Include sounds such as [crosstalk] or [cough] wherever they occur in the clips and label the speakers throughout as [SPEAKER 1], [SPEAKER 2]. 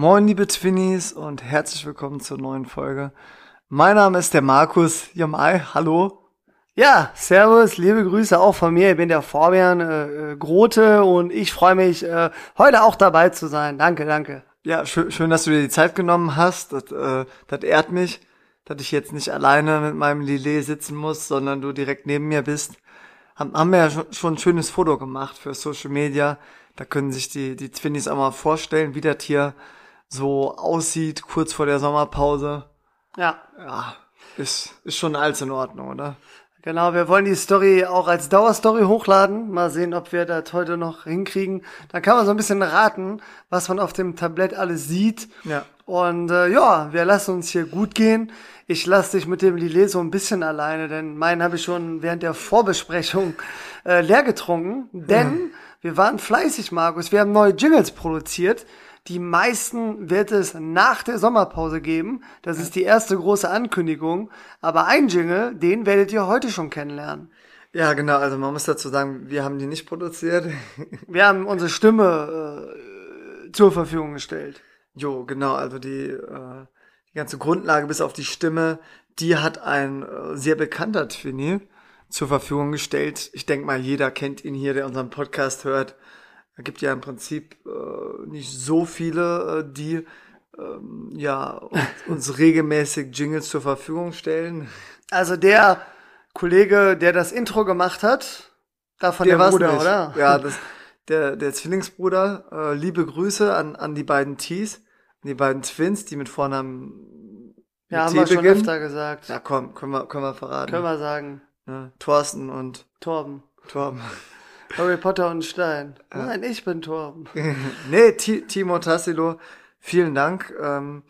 [SPEAKER 1] Moin, liebe Twinnies und herzlich willkommen zur neuen Folge. Mein Name ist der Markus Jamai. Hallo.
[SPEAKER 2] Ja, servus, liebe Grüße auch von mir. Ich bin der Fabian äh, äh, Grote und ich freue mich, äh, heute auch dabei zu sein. Danke, danke.
[SPEAKER 1] Ja, schön, schön dass du dir die Zeit genommen hast. Das, äh, das ehrt mich, dass ich jetzt nicht alleine mit meinem Lillet sitzen muss, sondern du direkt neben mir bist. Haben, haben wir ja schon, schon ein schönes Foto gemacht für Social Media. Da können sich die, die Twinnies auch mal vorstellen, wie das hier so aussieht, kurz vor der Sommerpause.
[SPEAKER 2] Ja.
[SPEAKER 1] Ja, ist, ist schon alles in Ordnung, oder?
[SPEAKER 2] Genau, wir wollen die Story auch als Dauerstory hochladen. Mal sehen, ob wir das heute noch hinkriegen. Dann kann man so ein bisschen raten, was man auf dem Tablett alles sieht.
[SPEAKER 1] Ja.
[SPEAKER 2] Und äh, ja, wir lassen uns hier gut gehen. Ich lasse dich mit dem Lillet so ein bisschen alleine, denn meinen habe ich schon während der Vorbesprechung äh, leer getrunken. Denn ja. wir waren fleißig, Markus. Wir haben neue Jingles produziert. Die meisten wird es nach der Sommerpause geben. Das ist die erste große Ankündigung. Aber ein Jingle, den werdet ihr heute schon kennenlernen.
[SPEAKER 1] Ja, genau. Also man muss dazu sagen, wir haben die nicht produziert. [laughs]
[SPEAKER 2] Wir haben unsere Stimme äh, zur Verfügung gestellt.
[SPEAKER 1] Jo, genau. Also die, äh, die ganze Grundlage bis auf die Stimme, die hat ein äh, sehr bekannter Twinny zur Verfügung gestellt. Ich denke mal, jeder kennt ihn hier, der unseren Podcast hört. Da gibt ja im Prinzip äh, nicht so viele, äh, die ähm, ja uns, [laughs] uns regelmäßig Jingles zur Verfügung stellen.
[SPEAKER 2] Also der Kollege, der das Intro gemacht hat, davon der, der Bruder, nicht. oder?
[SPEAKER 1] Ja, [laughs] das, der, der Zwillingsbruder. Äh, liebe Grüße an, an die beiden Ts, an die beiden Twins, die mit Vornamen
[SPEAKER 2] ja, haben T wir schon öfter gesagt.
[SPEAKER 1] Ja, komm, können wir, können wir verraten.
[SPEAKER 2] Können wir sagen.
[SPEAKER 1] Ja, Thorsten und
[SPEAKER 2] Torben.
[SPEAKER 1] Torben.
[SPEAKER 2] Harry Potter und Stein. Nein, ich bin Torben. [laughs]
[SPEAKER 1] nee, T Timo Tassilo, vielen Dank. Ähm,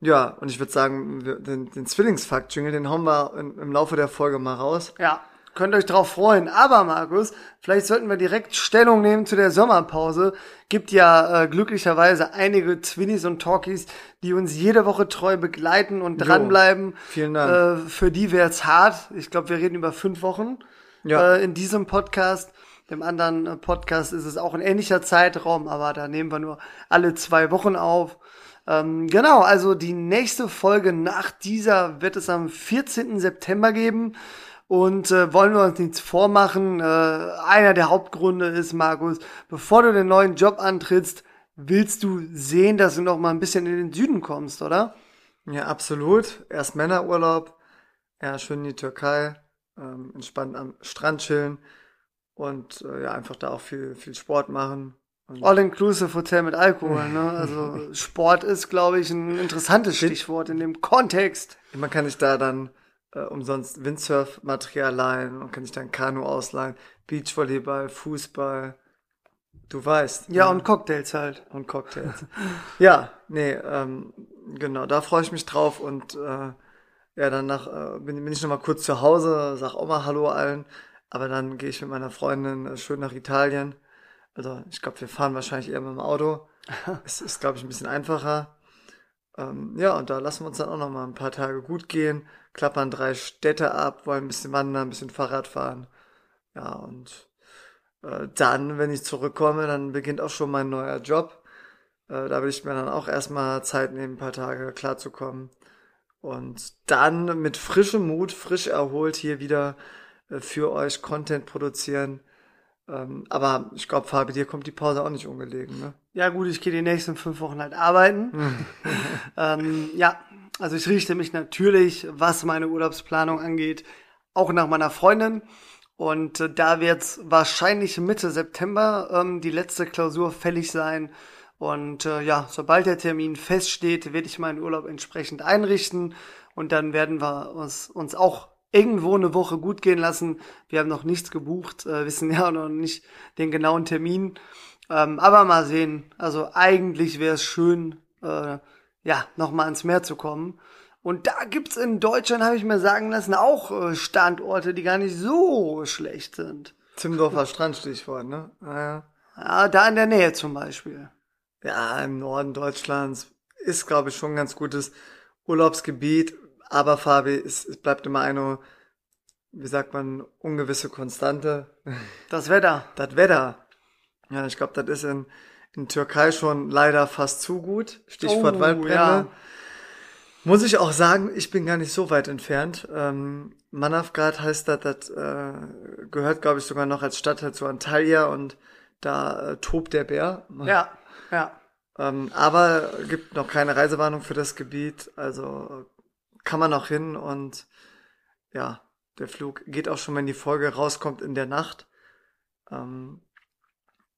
[SPEAKER 1] ja, und ich würde sagen, den, den Zwillingsfakt-Jingle, den hauen wir in, im Laufe der Folge mal raus.
[SPEAKER 2] Ja, könnt euch drauf freuen. Aber Markus, vielleicht sollten wir direkt Stellung nehmen zu der Sommerpause. Gibt ja äh, glücklicherweise einige Twinnies und Talkies, die uns jede Woche treu begleiten und dranbleiben. Jo,
[SPEAKER 1] vielen Dank.
[SPEAKER 2] Äh, für die wär's hart. Ich glaube, wir reden über fünf Wochen ja. äh, in diesem Podcast. Dem anderen äh, Podcast ist es auch ein ähnlicher Zeitraum, aber da nehmen wir nur alle zwei Wochen auf. Ähm, genau, also die nächste Folge nach dieser wird es am 14. September geben. Und äh, wollen wir uns nichts vormachen. Äh, einer der Hauptgründe ist, Markus, bevor du den neuen Job antrittst, willst du sehen, dass du noch mal ein bisschen in den Süden kommst, oder?
[SPEAKER 1] Ja, absolut. Erst Männerurlaub, ja, schön in die Türkei, ähm, entspannt am Strand chillen und äh, ja, einfach da auch viel, viel Sport machen.
[SPEAKER 2] All-inclusive Hotel mit Alkohol, ne? [laughs] Also Sport ist, glaube ich, ein interessantes Stichwort in dem Kontext.
[SPEAKER 1] Man kann sich da dann äh, umsonst Windsurf-Material leihen, man kann sich dann Kanu ausleihen, Beachvolleyball, Fußball. Du weißt.
[SPEAKER 2] Ja, ja, und Cocktails halt.
[SPEAKER 1] Und Cocktails. [laughs] ja, nee, ähm, genau, da freue ich mich drauf und äh, ja, danach äh, bin, bin ich noch mal kurz zu Hause, sag auch mal Hallo allen aber dann gehe ich mit meiner Freundin äh, schön nach Italien. Also ich glaube, wir fahren wahrscheinlich eher mit dem Auto. [laughs] es ist, glaube ich, ein bisschen einfacher. Ähm, ja, und da lassen wir uns dann auch noch mal ein paar Tage gut gehen, klappern drei Städte ab, wollen ein bisschen wandern, ein bisschen Fahrrad fahren. Ja, und äh, dann, wenn ich zurückkomme, dann beginnt auch schon mein neuer Job. Äh, da will ich mir dann auch erstmal Zeit nehmen, ein paar Tage klarzukommen. Und dann mit frischem Mut, frisch erholt hier wieder für euch Content produzieren. Ähm, aber ich glaube, Fabi, dir kommt die Pause auch nicht ungelegen, ne?
[SPEAKER 2] Ja gut, ich gehe die nächsten fünf Wochen halt arbeiten. [laughs] ähm, ja, also ich richte mich natürlich, was meine Urlaubsplanung angeht, auch nach meiner Freundin. Und äh, da wird wahrscheinlich Mitte September ähm, die letzte Klausur fällig sein. Und äh, ja, sobald der Termin feststeht, werde ich meinen Urlaub entsprechend einrichten. Und dann werden wir uns, uns auch irgendwo eine Woche gut gehen lassen. Wir haben noch nichts gebucht, äh, wissen [laughs] ja noch nicht den genauen Termin. Ähm, aber mal sehen. Also eigentlich wäre es schön, äh, ja, nochmal ans Meer zu kommen. Und da gibt's in Deutschland, habe ich mir sagen lassen, auch äh, Standorte, die gar nicht so schlecht sind.
[SPEAKER 1] Zimmendorfer Strand Stichwort, ne?
[SPEAKER 2] Naja. Ja, da in der Nähe zum Beispiel.
[SPEAKER 1] Ja, im Norden Deutschlands ist, glaube ich, schon ein ganz gutes Urlaubsgebiet aber Fabi, es, es bleibt immer eine, wie sagt man, ungewisse Konstante.
[SPEAKER 2] Das Wetter.
[SPEAKER 1] Das Wetter. Ja, ich glaube, das ist in, in Türkei schon leider fast zu gut. Stichwort
[SPEAKER 2] Oh,
[SPEAKER 1] Waldbrände.
[SPEAKER 2] ja.
[SPEAKER 1] Muss ich auch sagen, ich bin gar nicht so weit entfernt. Ähm, Manavgat heißt das, das äh, gehört, glaube ich, sogar noch als Stadtteil zu Antalya und da äh, tobt der Bär.
[SPEAKER 2] Ja, ja.
[SPEAKER 1] Ähm, aber gibt noch keine Reisewarnung für das Gebiet, also kann man noch hin und ja, der Flug geht auch schon, wenn die Folge rauskommt in der Nacht. Ähm,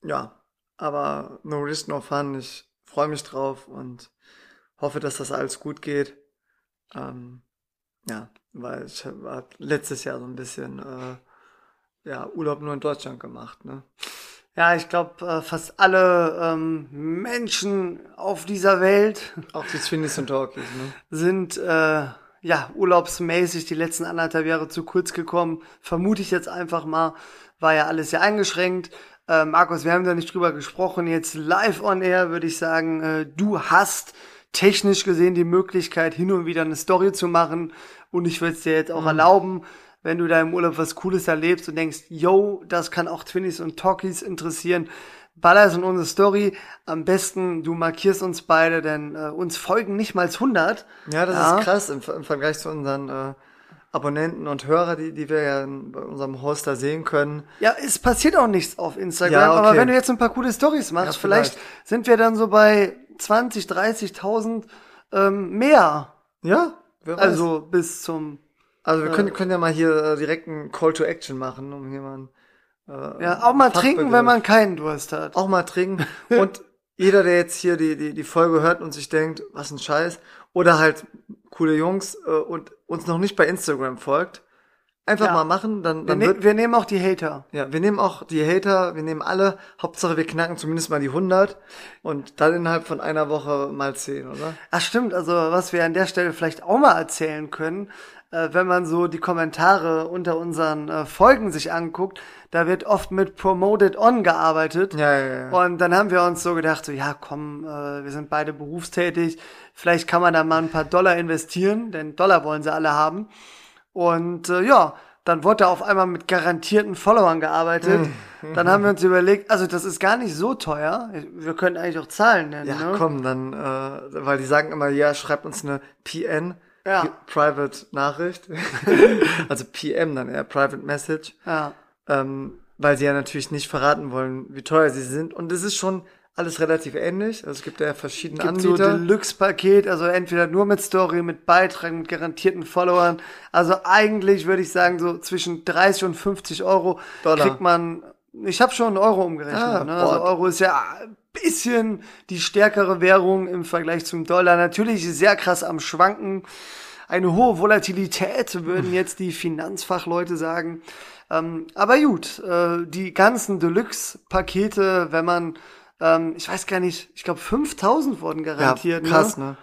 [SPEAKER 1] ja, aber no risk, no fun. Ich freue mich drauf und hoffe, dass das alles gut geht. Ähm, ja, weil ich habe letztes Jahr so ein bisschen äh, ja, Urlaub nur in Deutschland gemacht, ne?
[SPEAKER 2] Ja, ich glaube, äh, fast alle ähm, Menschen auf dieser Welt
[SPEAKER 1] Auch die Twinnies und Talkies, ne?
[SPEAKER 2] sind äh, ja urlaubsmäßig die letzten anderthalb Jahre zu kurz gekommen. Vermute ich jetzt einfach mal, war ja alles sehr eingeschränkt. Äh, Markus, wir haben da nicht drüber gesprochen. Jetzt live on air würde ich sagen, äh, du hast technisch gesehen die Möglichkeit, hin und wieder eine Story zu machen. Und ich würde es dir jetzt auch erlauben, wenn du da im Urlaub was Cooles erlebst und denkst, yo, das kann auch Twinnies und Talkies interessieren, baller es in unsere Story. Am besten, du markierst uns beide, denn äh, uns folgen nicht mal 100.
[SPEAKER 1] Ja, das
[SPEAKER 2] Ja.
[SPEAKER 1] ist krass im, im Vergleich zu unseren äh, Abonnenten und Hörer, die, die wir ja bei unserem Hoster sehen können.
[SPEAKER 2] Ja, es passiert auch nichts auf Instagram,
[SPEAKER 1] Ja, okay.
[SPEAKER 2] aber wenn du jetzt ein paar coole Stories machst,
[SPEAKER 1] Ja,
[SPEAKER 2] vielleicht.
[SPEAKER 1] vielleicht.
[SPEAKER 2] sind wir dann so bei 20, 30.000 ähm, mehr.
[SPEAKER 1] Ja.
[SPEAKER 2] Also bis zum,
[SPEAKER 1] also wir können, können ja mal hier äh, direkt einen Call to Action machen, um hier mal ein, äh,
[SPEAKER 2] ja, auch mal trinken, wenn man keinen Durst hat.
[SPEAKER 1] auch mal trinken. [laughs] Und jeder, der jetzt hier die, die, die Folge hört und sich denkt, was ein Scheiß, oder halt coole Jungs äh, und uns noch nicht bei Instagram folgt, einfach
[SPEAKER 2] Ja.
[SPEAKER 1] mal machen, dann,
[SPEAKER 2] Wir,
[SPEAKER 1] dann
[SPEAKER 2] ne
[SPEAKER 1] wird,
[SPEAKER 2] wir nehmen auch die Hater.
[SPEAKER 1] ja, wir nehmen auch die Hater, wir nehmen alle, Hauptsache wir knacken zumindest mal die 100 und dann innerhalb von einer Woche mal 10, oder?
[SPEAKER 2] Ach stimmt, also was wir an der Stelle vielleicht auch mal erzählen können, äh, wenn man so die Kommentare unter unseren äh, Folgen sich anguckt, da wird oft mit Promoted On gearbeitet.
[SPEAKER 1] Ja, ja, ja.
[SPEAKER 2] Und dann haben wir uns so gedacht, so ja komm, äh, wir sind beide berufstätig, vielleicht kann man da mal ein paar Dollar investieren, denn Dollar wollen sie alle haben. Und äh, ja, dann wurde da auf einmal mit garantierten Followern gearbeitet. dann haben wir uns überlegt, also das ist gar nicht so teuer. Wir können eigentlich auch Zahlen nennen.
[SPEAKER 1] Ja,
[SPEAKER 2] ne?
[SPEAKER 1] komm, dann, äh, weil die sagen immer, ja, schreibt uns eine PN,
[SPEAKER 2] Ja.
[SPEAKER 1] Private Nachricht, [laughs] also PM dann eher, Private Message,
[SPEAKER 2] Ja.
[SPEAKER 1] Ähm, weil sie ja natürlich nicht verraten wollen, wie teuer sie sind. Und es ist schon alles relativ ähnlich. Also es gibt ja verschiedene
[SPEAKER 2] gibt so
[SPEAKER 1] Anbieter.
[SPEAKER 2] Deluxe-Paket, also entweder nur mit Story, mit Beitrag, mit garantierten Followern. Also eigentlich würde ich sagen, so zwischen 30 und 50 Euro
[SPEAKER 1] Dollar.
[SPEAKER 2] kriegt man, ich habe schon einen Euro umgerechnet.
[SPEAKER 1] Ah,
[SPEAKER 2] ne? Also. Euro ist ja ein bisschen die stärkere Währung im Vergleich zum Dollar. Natürlich sehr krass am Schwanken. Eine hohe Volatilität, würden [laughs] jetzt die Finanzfachleute sagen. Ähm, aber gut, äh, die ganzen Deluxe-Pakete, wenn man, ähm, ich weiß gar nicht, ich glaube 5000 wurden
[SPEAKER 1] ja,
[SPEAKER 2] garantiert.
[SPEAKER 1] krass,
[SPEAKER 2] ne?
[SPEAKER 1] ne?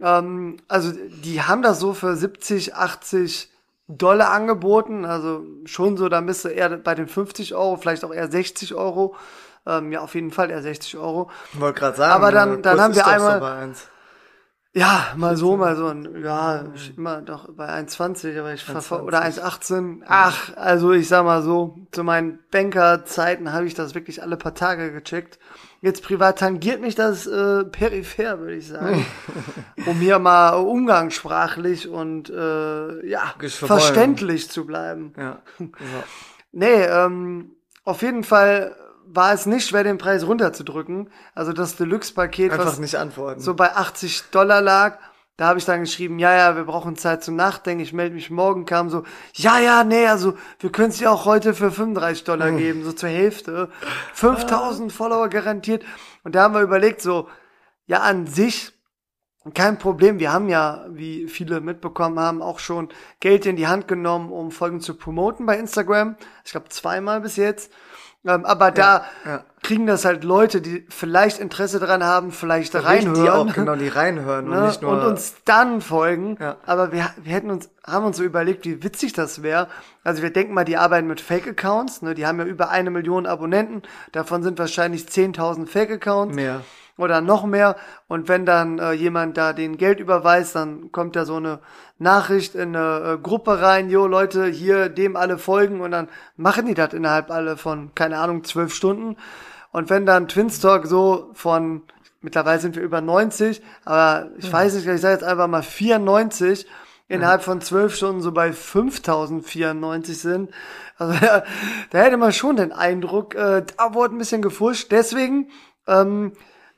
[SPEAKER 2] Ähm, also die haben das so für 70, 80 Dollar angeboten. Also schon so, da bist du eher bei den 50 Euro, vielleicht auch eher 60 Euro. Ähm, ja, auf jeden Fall eher 60 Euro.
[SPEAKER 1] Ich wollte gerade sagen,
[SPEAKER 2] Aber dann-
[SPEAKER 1] äh,
[SPEAKER 2] dann haben
[SPEAKER 1] ist
[SPEAKER 2] wir einmal-. Ja, mal so, mal so. Ja, immer doch bei 1,20, aber ich verfol- oder 1,18. Ach, also ich sag mal so, zu meinen Bankerzeiten habe ich das wirklich alle paar Tage gecheckt. Jetzt privat tangiert mich das äh, peripher, würde ich sagen. [laughs] um hier mal umgangssprachlich und äh, ja, verständlich zu bleiben.
[SPEAKER 1] Ja. So. [laughs]
[SPEAKER 2] Nee, ähm, auf jeden Fall war es nicht schwer, den Preis runterzudrücken. Also das Deluxe-Paket, was
[SPEAKER 1] nicht antworten.
[SPEAKER 2] so bei 80 Dollar lag. Da habe ich dann geschrieben, ja, ja, wir brauchen Zeit zum Nachdenken, ich melde mich morgen, kam so, ja, ja, nee, also wir können es dir auch heute für 35 Dollar geben, so zur Hälfte. 5000 Follower garantiert. Und da haben wir überlegt, so, ja, an sich kein Problem. Wir haben ja, wie viele mitbekommen haben, auch schon Geld in die Hand genommen, um Folgen zu promoten bei Instagram. Ich glaube zweimal bis jetzt. Ähm, aber da
[SPEAKER 1] ja.
[SPEAKER 2] kriegen das halt Leute, die vielleicht Interesse dran haben, vielleicht reinhören.
[SPEAKER 1] Die auch, genau, die reinhören und
[SPEAKER 2] ne?
[SPEAKER 1] nicht nur.
[SPEAKER 2] und uns dann folgen.
[SPEAKER 1] Ja.
[SPEAKER 2] Aber wir, wir hätten uns, haben uns so überlegt, wie witzig das wäre. Also wir denken mal, die arbeiten mit Fake-Accounts. Ne? Die haben ja über eine Million Abonnenten. Davon sind wahrscheinlich 10.000 Fake-Accounts
[SPEAKER 1] mehr.
[SPEAKER 2] Oder noch mehr. Und wenn dann äh, jemand da den Geld überweist, dann kommt da so eine Nachricht in eine äh, Gruppe rein, jo Leute, hier dem alle folgen und dann machen die das innerhalb alle von, keine Ahnung, zwölf Stunden. Und wenn dann Twinstalk so von, mittlerweile sind wir über 90, aber ich weiß nicht, ich sage jetzt einfach mal 94, innerhalb von zwölf Stunden so bei 5094 sind. Also [laughs] da, da hätte man schon den Eindruck, äh, da wurde ein bisschen gefuscht. Deswegen ähm,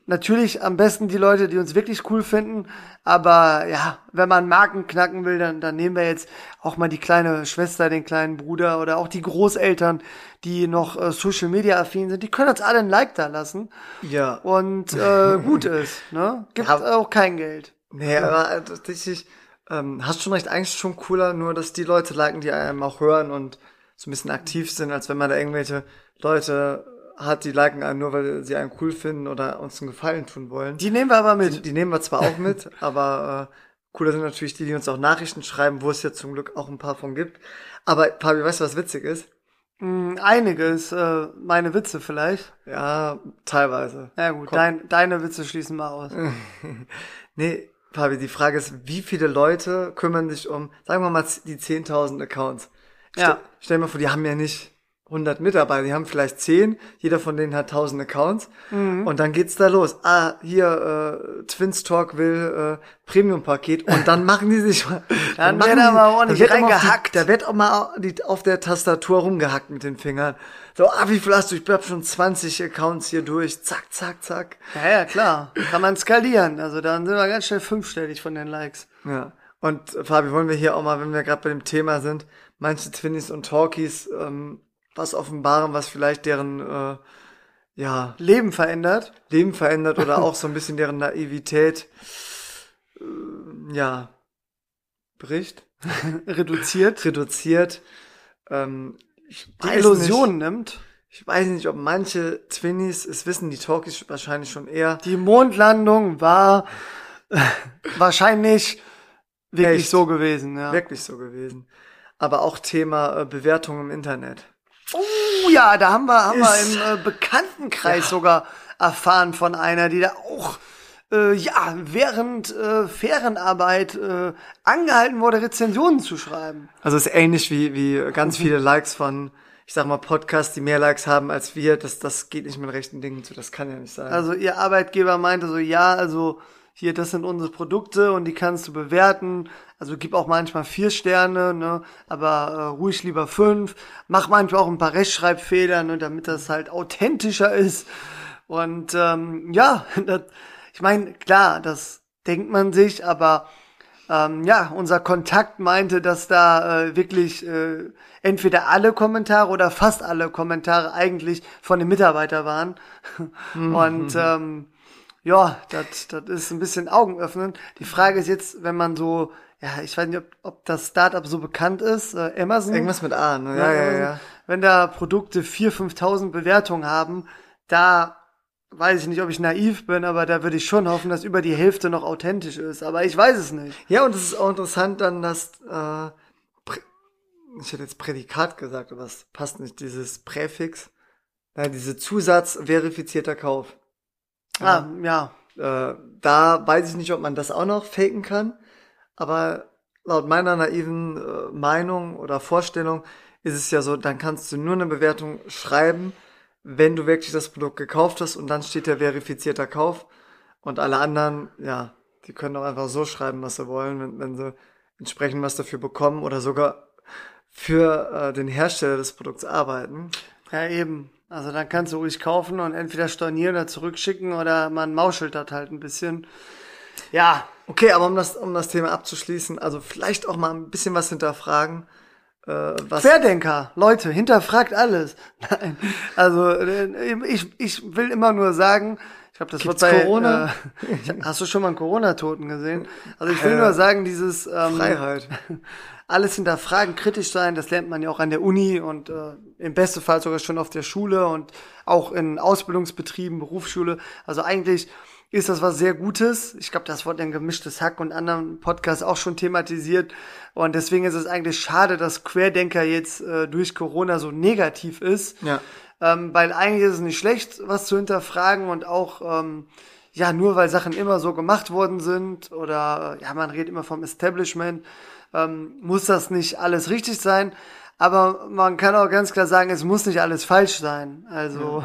[SPEAKER 2] natürlich am besten die Leute, die uns wirklich cool finden. Aber ja, wenn man Marken knacken will, dann, dann nehmen wir jetzt auch mal die kleine Schwester, den kleinen Bruder oder auch die Großeltern, die noch äh, Social Media affin sind. Die können uns alle ein Like da lassen.
[SPEAKER 1] Ja.
[SPEAKER 2] Und äh, [laughs] gut ist. Ne? Gibt
[SPEAKER 1] Ja.
[SPEAKER 2] auch kein Geld.
[SPEAKER 1] Nee, aber tatsächlich, ähm, hast schon recht, eigentlich schon cooler, nur dass die Leute liken, die einem auch hören und so ein bisschen aktiv sind, als wenn man da irgendwelche Leute hat, die liken einen nur, weil sie einen cool finden oder uns einen Gefallen tun wollen.
[SPEAKER 2] Die nehmen wir aber mit.
[SPEAKER 1] Die nehmen wir zwar auch [laughs] mit, aber äh, cooler sind natürlich die, die uns auch Nachrichten schreiben, wo es ja zum Glück auch ein paar von gibt. Aber Fabi, weißt du, was witzig ist?
[SPEAKER 2] Mm, Einiges, äh, meine Witze vielleicht.
[SPEAKER 1] Ja, teilweise.
[SPEAKER 2] Ja gut,
[SPEAKER 1] Komm.
[SPEAKER 2] dein, deine Witze schließen wir aus. [laughs]
[SPEAKER 1] Nee, Fabi, die Frage ist, wie viele Leute kümmern sich um, sagen wir mal, die 10.000 Accounts?
[SPEAKER 2] Ja.
[SPEAKER 1] Stell, stell dir mal vor, die haben ja nicht 100 Mitarbeiter, die haben vielleicht 10, jeder von denen hat 1000 Accounts
[SPEAKER 2] Mhm.
[SPEAKER 1] und dann geht's da los. Ah, hier, äh, Twins Talk will äh, Premium-Paket und dann machen die sich mal, [laughs]
[SPEAKER 2] Dann
[SPEAKER 1] machen
[SPEAKER 2] wird
[SPEAKER 1] die-
[SPEAKER 2] aber ordentlich
[SPEAKER 1] dann wird
[SPEAKER 2] reingehackt.
[SPEAKER 1] Die, da wird auch mal die, auf der Tastatur rumgehackt mit den Fingern. So, ah, wie viel hast du? Ich hab schon 20 Accounts hier durch. Zack, zack, zack.
[SPEAKER 2] Ja, ja, klar. Kann man skalieren. Also dann sind wir ganz schnell fünfstellig von den Likes.
[SPEAKER 1] Ja. Und Fabi, wollen wir hier auch mal, wenn wir gerade bei dem Thema sind, manche Twinnies und Talkies ähm, was offenbaren, was vielleicht deren äh, ja,
[SPEAKER 2] Leben verändert.
[SPEAKER 1] Leben verändert oder auch so ein bisschen deren Naivität äh, ja bricht, [laughs]
[SPEAKER 2] reduziert.
[SPEAKER 1] reduziert. Ähm, ich
[SPEAKER 2] Die Illusion
[SPEAKER 1] Nicht,
[SPEAKER 2] nimmt.
[SPEAKER 1] ich weiß nicht, ob manche Twinnies, es wissen die Talkies wahrscheinlich schon eher,
[SPEAKER 2] Die Mondlandung war äh, wahrscheinlich wirklich
[SPEAKER 1] Echt?
[SPEAKER 2] so gewesen. Ja.
[SPEAKER 1] wirklich so gewesen. Aber auch Thema äh, Bewertung im Internet.
[SPEAKER 2] Oh ja, da haben wir, haben wir
[SPEAKER 1] Ist-
[SPEAKER 2] im äh, Bekanntenkreis sogar erfahren von einer, die da auch äh, ja während äh, Ferienarbeit äh, angehalten wurde, Rezensionen zu schreiben.
[SPEAKER 1] Also es ist ähnlich wie, wie ganz viele Likes von, ich sag mal, Podcasts, die mehr Likes haben als wir. Das, das geht nicht mit rechten Dingen zu. Das kann ja nicht sein.
[SPEAKER 2] Also ihr Arbeitgeber meinte so, ja, also hier, das sind unsere Produkte und die kannst du bewerten. Also gib auch manchmal vier Sterne, ne, aber äh, ruhig lieber fünf. Mach manchmal auch ein paar Rechtschreibfehler, ne, damit das halt authentischer ist. Und ähm, ja, [laughs] das, ich meine, klar, das denkt man sich, aber ähm, ja, unser Kontakt meinte, dass da äh, wirklich äh, entweder alle Kommentare oder fast alle Kommentare eigentlich von den Mitarbeitern waren. [laughs] Und ähm, ja, das das ist ein bisschen augenöffnend. Die Frage ist jetzt, wenn man so, ja, ich weiß nicht, ob, ob das Startup so bekannt ist, äh, Amazon.
[SPEAKER 1] Irgendwas mit A, ne? Ja, ja,
[SPEAKER 2] Amazon,
[SPEAKER 1] ja.
[SPEAKER 2] Wenn da Produkte 4.000, 5.000 Bewertungen haben, da weiß ich nicht, ob ich naiv bin, aber da würde ich schon hoffen, dass über die Hälfte noch authentisch ist. Aber ich weiß es nicht.
[SPEAKER 1] Ja, und es ist auch interessant dann, dass, äh, ich hätte jetzt Prädikat gesagt, aber es passt nicht, dieses Präfix. Nein, diese Zusatz verifizierter Kauf.
[SPEAKER 2] Ah, ja.
[SPEAKER 1] Äh, da weiß ich nicht, ob man das auch noch faken kann, aber laut meiner naiven äh, Meinung oder Vorstellung ist es ja so, dann kannst du nur eine Bewertung schreiben, wenn du wirklich das Produkt gekauft hast und dann steht der verifizierter Kauf und alle anderen, ja, die können auch einfach so schreiben, was sie wollen, wenn, wenn sie entsprechend was dafür bekommen oder sogar für äh, den Hersteller des Produkts arbeiten.
[SPEAKER 2] Ja, eben. Also dann kannst du ruhig kaufen und entweder stornieren oder zurückschicken oder man mauschelt das halt ein bisschen. Ja,
[SPEAKER 1] Okay, aber um das, um das Thema abzuschließen, also vielleicht auch mal ein bisschen was hinterfragen. Äh, was,
[SPEAKER 2] Querdenker, Leute, hinterfragt alles. [laughs] Nein, also äh, ich, ich will immer nur sagen, ich glaube, das
[SPEAKER 1] Gibt's
[SPEAKER 2] wird bei
[SPEAKER 1] Corona?
[SPEAKER 2] Äh, [laughs] hast du schon mal einen Corona-Toten gesehen? Also ich will
[SPEAKER 1] Äh,
[SPEAKER 2] nur sagen, dieses ähm,
[SPEAKER 1] Freiheit. [laughs]
[SPEAKER 2] alles hinterfragen, kritisch sein, das lernt man ja auch an der Uni und äh, im besten Fall sogar schon auf der Schule und auch in Ausbildungsbetrieben, Berufsschule. Also eigentlich ist das was sehr Gutes. Ich glaube, das wurde in gemischtes Hack und anderen Podcasts auch schon thematisiert. Und deswegen ist es eigentlich schade, dass Querdenker jetzt äh, durch Corona so negativ ist.
[SPEAKER 1] Ja.
[SPEAKER 2] Ähm, weil eigentlich ist es nicht schlecht, was zu hinterfragen und auch, ähm, ja, nur weil Sachen immer so gemacht worden sind oder, äh, ja, man redet immer vom Establishment, ähm, muss das nicht alles richtig sein. Aber man kann auch ganz klar sagen, es muss nicht alles falsch sein. Also.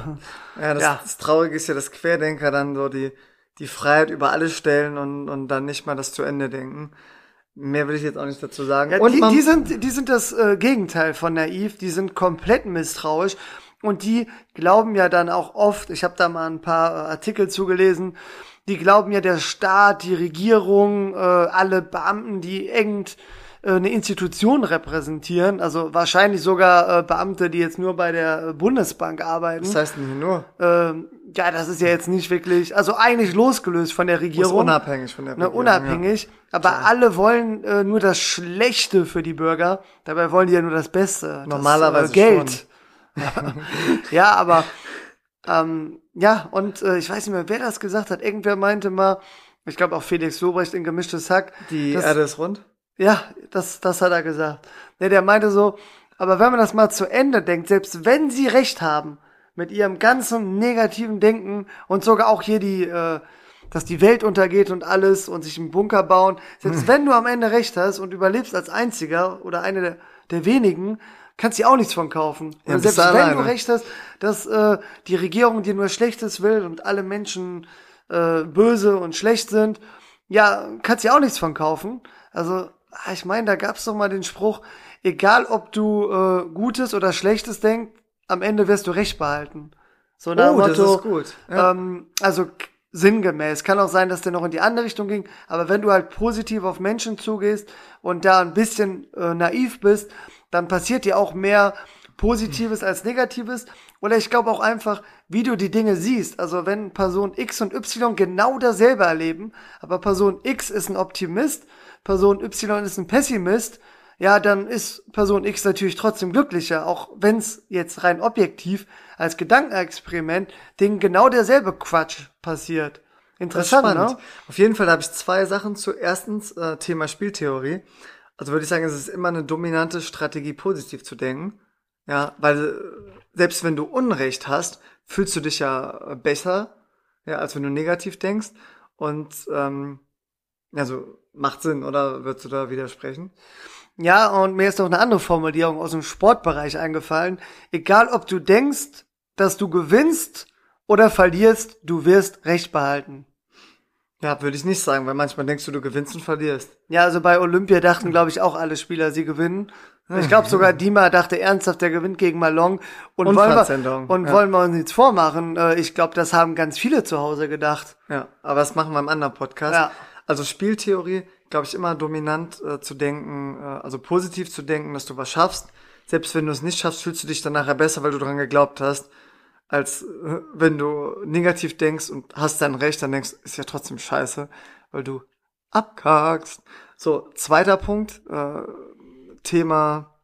[SPEAKER 1] Ja, das,
[SPEAKER 2] Ja.
[SPEAKER 1] das Traurige ist ja, dass Querdenker dann so die, die Freiheit über alles stellen und, und dann nicht mal das zu Ende denken. Mehr will ich jetzt auch nicht dazu sagen.
[SPEAKER 2] Ja, die, die sind, die sind das äh, Gegenteil von naiv, die sind komplett misstrauisch und die glauben ja dann auch oft, ich habe da mal ein paar äh, Artikel zugelesen, die glauben ja der Staat, die Regierung, äh, alle Beamten, die irgend äh, eine Institution repräsentieren, also wahrscheinlich sogar äh, Beamte, die jetzt nur bei der äh, Bundesbank arbeiten.
[SPEAKER 1] das heißt nicht nur,
[SPEAKER 2] ähm, ja, das ist ja jetzt nicht wirklich, also eigentlich losgelöst von der
[SPEAKER 1] ist
[SPEAKER 2] Regierung
[SPEAKER 1] unabhängig von der
[SPEAKER 2] ne,
[SPEAKER 1] Regierung,
[SPEAKER 2] unabhängig, aber alle wollen äh, nur das Schlechte für die Bürger. Dabei wollen die ja nur das Beste.
[SPEAKER 1] Normalerweise
[SPEAKER 2] das, äh, Geld. Ja, aber ähm, ja, und äh, ich weiß nicht mehr, wer das gesagt hat. Irgendwer meinte mal, ich glaube auch Felix Lobrecht in Gemischtes Hack.
[SPEAKER 1] Die
[SPEAKER 2] das,
[SPEAKER 1] Erde ist rund.
[SPEAKER 2] ja, das, das hat er gesagt. Ne, der meinte so, aber wenn man das mal zu Ende denkt, selbst wenn sie recht haben, mit ihrem ganzen negativen Denken und sogar auch hier die, äh, dass die Welt untergeht und alles und sich einen Bunker bauen, selbst wenn du am Ende recht hast und überlebst als einziger oder eine der, der wenigen, kannst du auch nichts von kaufen.
[SPEAKER 1] Ja,
[SPEAKER 2] selbst wenn
[SPEAKER 1] alleine.
[SPEAKER 2] du recht hast, dass äh, die Regierung dir nur Schlechtes will und alle Menschen äh, böse und schlecht sind, ja, kannst du auch nichts von kaufen. Also, ah, ich meine, da gab's doch mal den Spruch, egal ob du äh, Gutes oder Schlechtes denkst, am Ende wirst du Recht behalten. So nach
[SPEAKER 1] Oh, das
[SPEAKER 2] Motto,
[SPEAKER 1] ist gut. Ja.
[SPEAKER 2] ähm, also sinngemäß. Kann auch sein, dass der noch in die andere Richtung ging, aber wenn du halt positiv auf Menschen zugehst und da ein bisschen äh, naiv bist, dann passiert dir auch mehr Positives als Negatives. Oder ich glaube auch einfach, wie du die Dinge siehst. Also wenn Person X und Y genau dasselbe erleben, aber Person X ist ein Optimist, Person Y ist ein Pessimist, ja, dann ist Person X natürlich trotzdem glücklicher, auch wenn es jetzt rein objektiv als Gedankenexperiment denen genau derselbe Quatsch passiert. Interessant, ne?
[SPEAKER 1] Auf jeden Fall habe ich zwei Sachen zu. Erstens, äh, Thema Spieltheorie. Also würde ich sagen, es ist immer eine dominante Strategie, positiv zu denken. Ja, weil äh, selbst wenn du Unrecht hast, fühlst du dich ja besser, ja, als wenn du negativ denkst. Und ähm, also macht Sinn, oder würdest du da widersprechen?
[SPEAKER 2] Ja, und mir ist noch eine andere Formulierung aus dem Sportbereich eingefallen. Egal, ob du denkst, dass du gewinnst oder verlierst, du wirst Recht behalten.
[SPEAKER 1] Ja, würde ich nicht sagen, weil manchmal denkst du, du gewinnst und verlierst.
[SPEAKER 2] Ja, also bei Olympia dachten, glaube ich, auch alle Spieler, sie gewinnen. Ich glaube sogar [laughs] Dima dachte ernsthaft, der gewinnt gegen Malong. Und, wollen wir, und
[SPEAKER 1] ja.
[SPEAKER 2] wollen wir uns nichts vormachen. Äh, Ich glaube, das haben ganz viele zu Hause gedacht.
[SPEAKER 1] Ja, aber das machen wir im anderen Podcast.
[SPEAKER 2] Ja.
[SPEAKER 1] Also Spieltheorie, glaube ich, immer dominant äh, zu denken, äh, also positiv zu denken, dass du was schaffst. Selbst wenn du es nicht schaffst, fühlst du dich dann nachher besser, weil du dran geglaubt hast, als äh, wenn du negativ denkst und hast dann recht, dann denkst, ist ja trotzdem scheiße, weil du abkackst. So, zweiter Punkt, äh, Thema,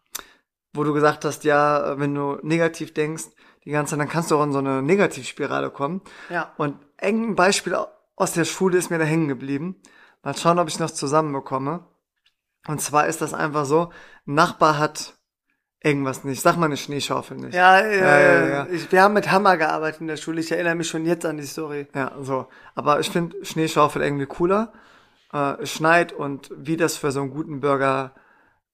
[SPEAKER 1] wo du gesagt hast, ja, wenn du negativ denkst, die ganze Zeit, dann kannst du auch in so eine Negativspirale kommen.
[SPEAKER 2] Ja.
[SPEAKER 1] Und ein Beispiel aus der Schule ist mir da hängen geblieben. Mal schauen, ob ich noch zusammenbekomme. Und zwar ist das einfach so, ein Nachbar hat irgendwas nicht. Sag mal eine Schneeschaufel nicht.
[SPEAKER 2] Ja, äh,
[SPEAKER 1] Ja, ja, ja.
[SPEAKER 2] Ich, wir haben mit Hammer gearbeitet in der Schule. Ich erinnere mich schon jetzt an die Story.
[SPEAKER 1] Ja, so. Aber ich finde Schneeschaufel irgendwie cooler. Äh, es schneit und wie das für so einen guten Bürger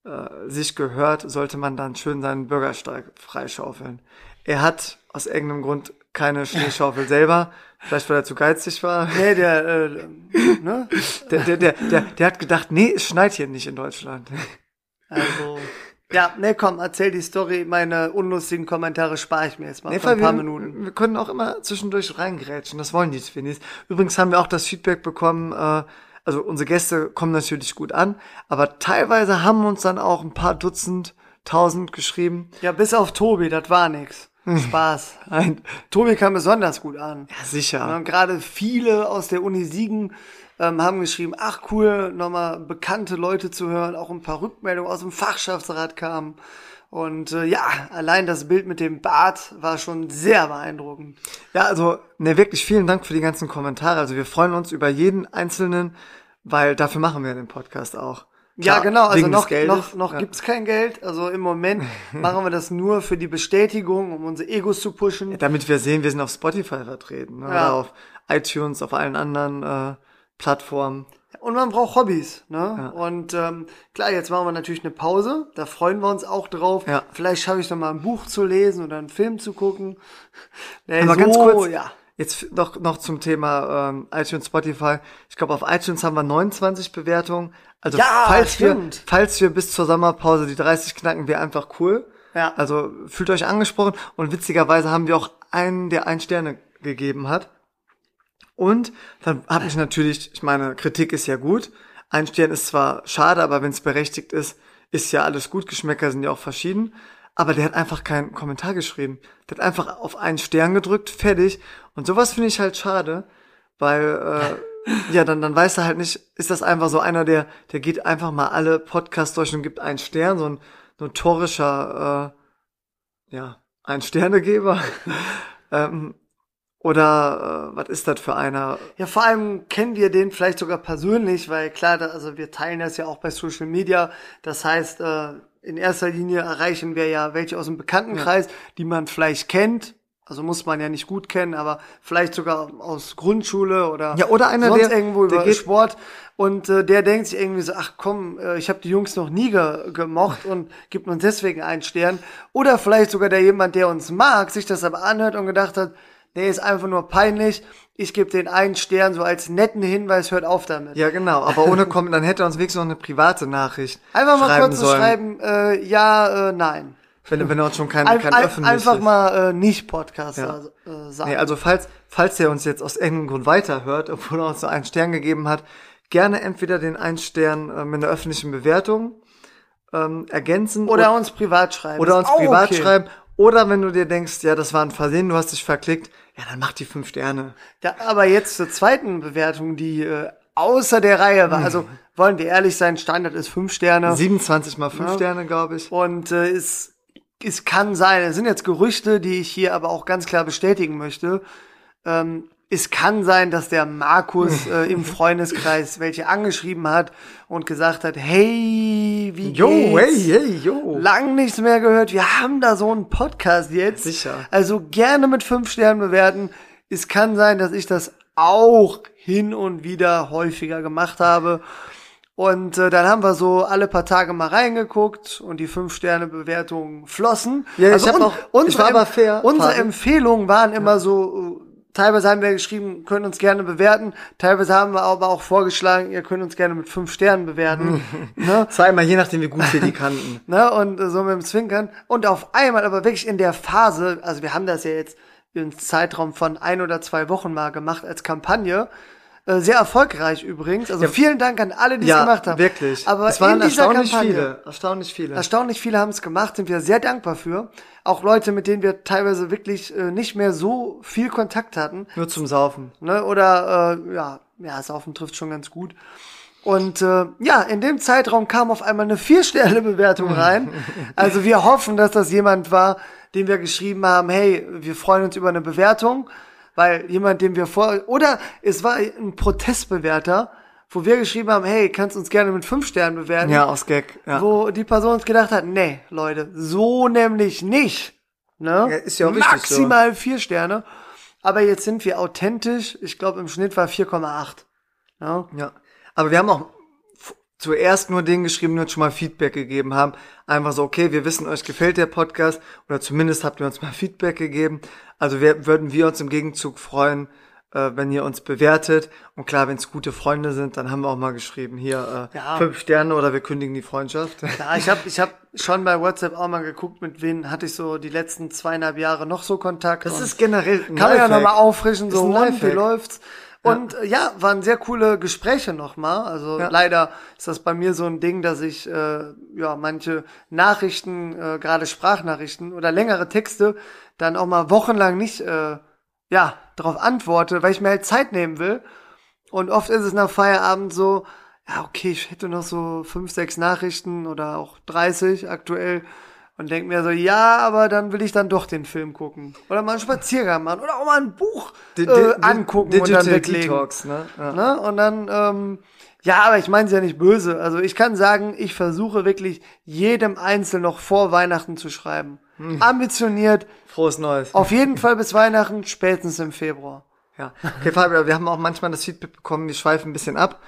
[SPEAKER 1] äh, sich gehört, sollte man dann schön seinen Bürgersteig freischaufeln. Er hat aus irgendeinem Grund keine Schneeschaufel [laughs] selber. Vielleicht weil er zu geizig war.
[SPEAKER 2] Nee, der, äh, ne?
[SPEAKER 1] Der, der, der, der, der hat gedacht, nee, es schneit hier nicht in Deutschland.
[SPEAKER 2] Also. Ja, nee, komm, erzähl die Story. Meine unlustigen Kommentare spare ich mir jetzt mal
[SPEAKER 1] Nee,
[SPEAKER 2] für ein paar
[SPEAKER 1] wir,
[SPEAKER 2] Minuten.
[SPEAKER 1] wir können auch immer zwischendurch reingrätschen. Das wollen die Twinnies. Übrigens haben wir auch das Feedback bekommen, äh, also unsere Gäste kommen natürlich gut an, aber teilweise haben uns dann auch ein paar Dutzend, tausend geschrieben.
[SPEAKER 2] Ja, bis auf Tobi, das war nix. Spaß. [laughs]
[SPEAKER 1] Ein,
[SPEAKER 2] Tobi kam besonders gut an.
[SPEAKER 1] ja, sicher.
[SPEAKER 2] Und gerade viele aus der Uni Siegen ähm, haben geschrieben, ach cool, nochmal bekannte Leute zu hören, auch ein paar Rückmeldungen aus dem Fachschaftsrat kamen. Und äh, ja, allein das Bild mit dem Bart war schon sehr beeindruckend.
[SPEAKER 1] Ja, also, ne, wirklich vielen Dank für die ganzen Kommentare. Also wir freuen uns über jeden einzelnen, weil dafür machen wir den Podcast auch.
[SPEAKER 2] Ja,
[SPEAKER 1] Klar,
[SPEAKER 2] genau, also noch, noch, noch
[SPEAKER 1] ja.
[SPEAKER 2] gibt's kein Geld. Also im Moment [laughs] machen wir das nur für die Bestätigung, um unsere Egos zu pushen.
[SPEAKER 1] Damit wir sehen, wir sind auf Spotify vertreten. Ne?
[SPEAKER 2] Ja.
[SPEAKER 1] Oder auf iTunes, auf allen anderen äh, Plattformen.
[SPEAKER 2] Und man braucht Hobbys, ne? Ja. Und ähm, klar, jetzt machen wir natürlich eine Pause. Da freuen wir uns auch drauf. Ja. Vielleicht schaffe ich noch mal ein Buch zu lesen oder einen Film zu gucken. [laughs]
[SPEAKER 1] Nee, Aber so, ganz kurz, ja. Jetzt noch, noch zum Thema ähm, iTunes, Spotify. Ich glaube, auf iTunes haben wir 29 Bewertungen. Also ja, falls stimmt. wir, falls wir bis zur Sommerpause die 30 knacken, wäre einfach cool. Ja. Also fühlt euch angesprochen. Und witzigerweise haben wir auch einen, der ein Sterne gegeben hat. Und dann habe ich natürlich, ich meine, Kritik ist ja gut. Ein Stern ist zwar schade, aber wenn es berechtigt ist, ist ja alles gut. Geschmäcker sind ja auch verschieden. Aber der hat einfach keinen Kommentar geschrieben. Der hat einfach auf einen Stern gedrückt, fertig. Und sowas finde ich halt schade, weil äh, ja, dann, dann weiß er halt nicht, ist das einfach so einer, der, der geht einfach mal alle Podcasts durch und gibt einen Stern, so ein notorischer, äh, ja, ein Sternegeber. [laughs] ähm, oder äh, was ist das für einer?
[SPEAKER 2] Ja, vor allem kennen wir den vielleicht sogar persönlich, weil klar, da, also wir teilen das ja auch bei Social Media. Das heißt, äh, in erster Linie erreichen wir ja welche aus dem Bekanntenkreis, ja. die man vielleicht kennt. Also muss man ja nicht gut kennen, aber vielleicht sogar aus Grundschule oder,
[SPEAKER 1] ja, oder einer,
[SPEAKER 2] sonst
[SPEAKER 1] der,
[SPEAKER 2] irgendwo der über Sport. Und äh, der denkt sich irgendwie so, ach komm, äh, ich habe die Jungs noch nie ge gemocht und gibt uns deswegen einen Stern. Oder vielleicht sogar der jemand, der uns mag, sich das aber anhört und gedacht hat, nee, ist einfach nur peinlich. Ich gebe den einen Stern so als netten Hinweis, hört auf damit.
[SPEAKER 1] Ja, genau, aber ohne kommen, dann hätte er uns wenigstens noch eine private Nachricht
[SPEAKER 2] Einfach mal kurz sollen. schreiben, äh, ja, äh, nein.
[SPEAKER 1] Wenn, wenn er uns schon kein, kein
[SPEAKER 2] ein, öffentliches... Einfach mal äh, nicht Podcast ja.
[SPEAKER 1] äh, sagen. Nee, also falls, falls er uns jetzt aus irgendeinem Grund weiterhört, obwohl er uns so einen Stern gegeben hat, gerne entweder den einen Stern äh, mit einer öffentlichen Bewertung ähm, ergänzen.
[SPEAKER 2] Oder, oder uns privat schreiben.
[SPEAKER 1] Oder uns privat okay. schreiben. Oder wenn du dir denkst, ja, das war ein Versehen, du hast dich verklickt, ja, dann mach die fünf Sterne.
[SPEAKER 2] Ja, aber jetzt zur zweiten Bewertung, die äh, außer der Reihe war. Also wollen wir ehrlich sein, Standard ist fünf Sterne.
[SPEAKER 1] 27 mal fünf ja. Sterne, glaube ich.
[SPEAKER 2] Und äh, es, es kann sein, es sind jetzt Gerüchte, die ich hier aber auch ganz klar bestätigen möchte. Ähm, es kann sein, dass der Markus [laughs] äh, im Freundeskreis welche angeschrieben hat und gesagt hat, hey, wie
[SPEAKER 1] yo, geht's? hey, hey, yo.
[SPEAKER 2] Lang nichts mehr gehört. Wir haben da so einen Podcast jetzt.
[SPEAKER 1] Sicher.
[SPEAKER 2] Also gerne mit fünf Sternen bewerten. Es kann sein, dass ich das auch hin und wieder häufiger gemacht habe. Und äh, dann haben wir so alle paar Tage mal reingeguckt und die fünf Sterne Bewertungen flossen.
[SPEAKER 1] Ja, also ich, hab auch, ich war aber fair.
[SPEAKER 2] Unsere Empfehlungen waren immer ja. so Teilweise haben wir geschrieben, können uns gerne bewerten. Teilweise haben wir aber auch vorgeschlagen, ihr könnt uns gerne mit fünf Sternen bewerten. [laughs]
[SPEAKER 1] ne? Zweimal, je nachdem, wie gut wir die kannten. [laughs]
[SPEAKER 2] ne? Und so mit dem Zwinkern. Und auf einmal, aber wirklich in der Phase, also wir haben das ja jetzt im Zeitraum von ein oder zwei Wochen mal gemacht als Kampagne. Äh, sehr erfolgreich übrigens. Also ja, vielen Dank an alle, die es gemacht haben.
[SPEAKER 1] Wirklich.
[SPEAKER 2] Aber es waren erstaunlich Kampagne,
[SPEAKER 1] viele. Erstaunlich viele.
[SPEAKER 2] Erstaunlich viele haben es gemacht, sind wir sehr dankbar für. Auch Leute, mit denen wir teilweise wirklich äh, nicht mehr so viel Kontakt hatten.
[SPEAKER 1] Nur zum Saufen.
[SPEAKER 2] Ne? Oder äh, ja, ja, Saufen trifft schon ganz gut. Und äh, ja, in dem Zeitraum kam auf einmal eine Vier-Sterne-Bewertung rein. [laughs] also wir hoffen, dass das jemand war, dem wir geschrieben haben, hey, wir freuen uns über eine Bewertung weil jemand, dem wir vor, oder es war ein Protestbewerter, wo wir geschrieben haben, hey, kannst uns gerne mit fünf Sternen bewerten.
[SPEAKER 1] Ja, aus Gag. Ja.
[SPEAKER 2] Wo die Person uns gedacht hat, nee, Leute, so nämlich nicht. Ne? Ja,
[SPEAKER 1] ist ja auch
[SPEAKER 2] Maximal so. vier Sterne. Aber jetzt sind wir authentisch. Ich glaube, im Schnitt war 4,8.
[SPEAKER 1] Ja. ja. Aber wir haben auch zuerst nur den geschrieben, die uns schon mal Feedback gegeben haben. Einfach so, okay, wir wissen, euch gefällt der Podcast oder zumindest habt ihr uns mal Feedback gegeben. Also wir, würden wir uns im Gegenzug freuen, äh, wenn ihr uns bewertet. Und klar, wenn es gute Freunde sind, dann haben wir auch mal geschrieben, hier äh, ja. fünf Sterne oder wir kündigen die Freundschaft.
[SPEAKER 2] Ja, ich habe ich hab schon bei WhatsApp auch mal geguckt, mit wem hatte ich so die letzten zweieinhalb Jahre noch so Kontakt.
[SPEAKER 1] Das ist generell
[SPEAKER 2] ein Kann man ja nochmal auffrischen, so, wie läuft's? Und ja. Äh, ja, waren sehr coole Gespräche nochmal. Also ja. leider ist das bei mir so ein Ding, dass ich äh, ja manche Nachrichten, äh, gerade Sprachnachrichten oder längere Texte, dann auch mal wochenlang nicht äh, ja darauf antworte, weil ich mir halt Zeit nehmen will. Und oft ist es nach Feierabend so, ja okay, ich hätte noch so fünf, sechs Nachrichten oder auch 30 aktuell und denke mir so, ja, aber dann will ich dann doch den Film gucken. Oder mal einen Spaziergang machen oder auch mal ein Buch äh, angucken Digital und dann weglegen. Detox, ne? Ja. ne? Und dann, ähm, ja, aber ich meine es ja nicht böse. Also ich kann sagen, ich versuche wirklich jedem Einzelnen noch vor Weihnachten zu schreiben. Hm. Ambitioniert.
[SPEAKER 1] Frohes Neues.
[SPEAKER 2] Auf jeden Fall bis Weihnachten, spätestens im Februar.
[SPEAKER 1] Ja. Okay, Fabio, wir haben auch manchmal das Feedback bekommen, wir schweifen ein bisschen ab.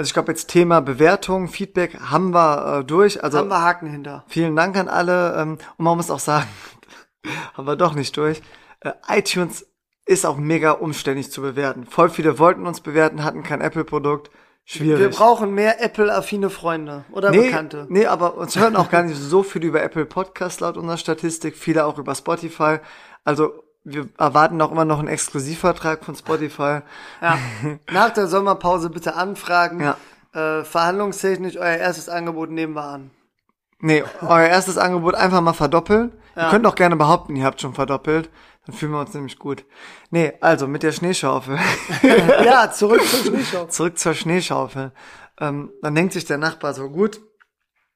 [SPEAKER 1] Also ich glaube jetzt Thema Bewertung, Feedback haben wir äh, durch. Also
[SPEAKER 2] Haben wir Haken hinter.
[SPEAKER 1] vielen Dank an alle. Ähm, und man muss auch sagen, [laughs] haben wir doch nicht durch. Äh, iTunes ist auch mega umständlich zu bewerten. Voll viele wollten uns bewerten, hatten kein Apple-Produkt. Schwierig.
[SPEAKER 2] Wir brauchen mehr Apple-affine Freunde oder
[SPEAKER 1] nee,
[SPEAKER 2] Bekannte.
[SPEAKER 1] Nee, aber uns hören auch gar nicht so viel über Apple Podcast laut unserer Statistik, viele auch über Spotify. Also wir erwarten auch immer noch einen Exklusivvertrag von Spotify.
[SPEAKER 2] Ja. [laughs] Nach der Sommerpause bitte anfragen.
[SPEAKER 1] Ja.
[SPEAKER 2] Äh, verhandlungstechnisch, euer erstes Angebot nehmen wir an.
[SPEAKER 1] Nee, euer erstes Angebot einfach mal verdoppeln. Ihr
[SPEAKER 2] Ja.
[SPEAKER 1] könnt auch gerne behaupten, ihr habt schon verdoppelt. Dann fühlen wir uns nämlich gut. Nee, also mit der Schneeschaufel. [laughs]
[SPEAKER 2] ja, zurück zum [laughs] Schneeschaufel.
[SPEAKER 1] Zurück zur Schneeschaufel. Ähm, dann denkt sich der Nachbar so, gut,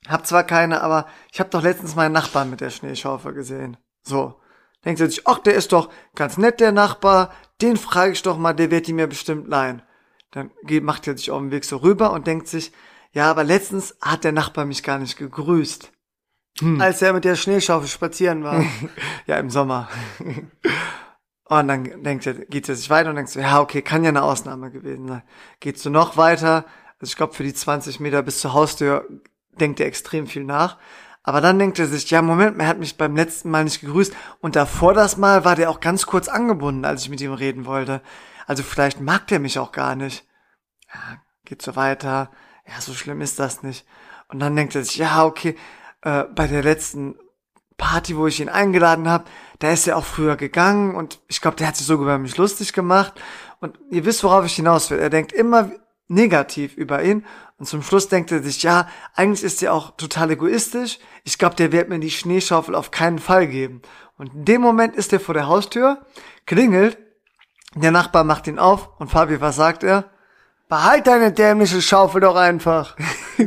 [SPEAKER 1] hab zwar keine, aber ich habe doch letztens meinen Nachbarn mit der Schneeschaufel gesehen. So. Denkt er sich, ach, der ist doch ganz nett, der Nachbar, den frage ich doch mal, der wird die mir bestimmt leihen. Dann macht er sich auf den Weg so rüber und denkt sich, ja, aber letztens hat der Nachbar mich gar nicht gegrüßt.
[SPEAKER 2] Als er mit der Schneeschaufel spazieren war. [laughs]
[SPEAKER 1] Ja, im Sommer. [laughs] Und dann denkt er, geht er sich weiter und denkt so, ja, okay, kann ja eine Ausnahme gewesen sein. Gehst du noch weiter? Also ich glaube, für die 20 Meter bis zur Haustür denkt er extrem viel nach. Aber dann denkt er sich, ja, Moment, er hat mich beim letzten Mal nicht gegrüßt. Und davor das Mal war der auch ganz kurz angebunden, als ich mit ihm reden wollte. Also vielleicht mag der mich auch gar nicht. Ja, geht so weiter. Ja, so schlimm ist das nicht. Und dann denkt er sich, ja, okay, äh, bei der letzten Party, wo ich ihn eingeladen habe, da ist er auch früher gegangen und ich glaube, der hat sich sogar über mich lustig gemacht. Und ihr wisst, worauf ich hinaus will. Er denkt immer negativ über ihn und zum Schluss denkt er sich, ja, eigentlich ist er auch total egoistisch. Ich glaube, der wird mir die Schneeschaufel auf keinen Fall geben. Und in dem Moment ist er vor der Haustür, klingelt, der Nachbar macht ihn auf und Fabi, was sagt er?
[SPEAKER 2] Behalt deine dämliche Schaufel doch einfach. [laughs]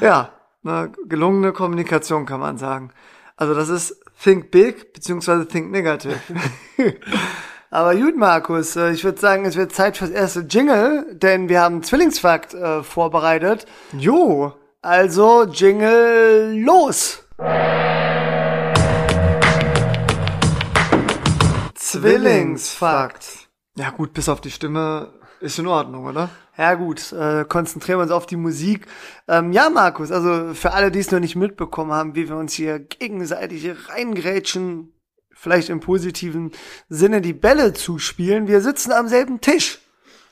[SPEAKER 1] Ja, eine gelungene Kommunikation kann man sagen. Also das ist Think Big beziehungsweise Think Negative. [laughs]
[SPEAKER 2] Aber gut, Markus, äh, ich würde sagen, es wird Zeit fürs erste Jingle, denn wir haben Zwillingsfakt äh, vorbereitet.
[SPEAKER 1] Jo,
[SPEAKER 2] Also Jingle los! Zwillingsfakt.
[SPEAKER 1] Ja gut, bis auf die Stimme ist in Ordnung, oder?
[SPEAKER 2] Ja gut, äh, konzentrieren wir uns auf die Musik. Ähm, ja, Markus, also für alle, die es noch nicht mitbekommen haben, wie wir uns hier gegenseitig reingrätschen, vielleicht im positiven Sinne die Bälle zuspielen. Wir sitzen am selben Tisch.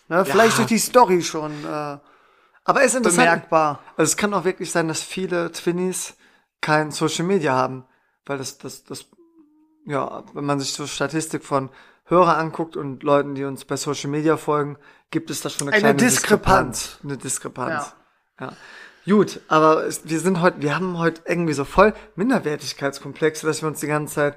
[SPEAKER 2] Ne, Vielleicht durch die Story schon äh,
[SPEAKER 1] Aber es ist interessant.
[SPEAKER 2] bemerkbar.
[SPEAKER 1] Also es kann auch wirklich sein, dass viele Twinnies kein Social Media haben, weil das, das, das, ja, wenn man sich so Statistik von Hörer anguckt und Leuten, die uns bei Social Media folgen, gibt es da schon eine,
[SPEAKER 2] Eine
[SPEAKER 1] kleine
[SPEAKER 2] Diskrepanz.
[SPEAKER 1] Eine Diskrepanz. Ja. Gut, aber wir sind heute, wir haben heute irgendwie so voll Minderwertigkeitskomplexe, dass wir uns die ganze Zeit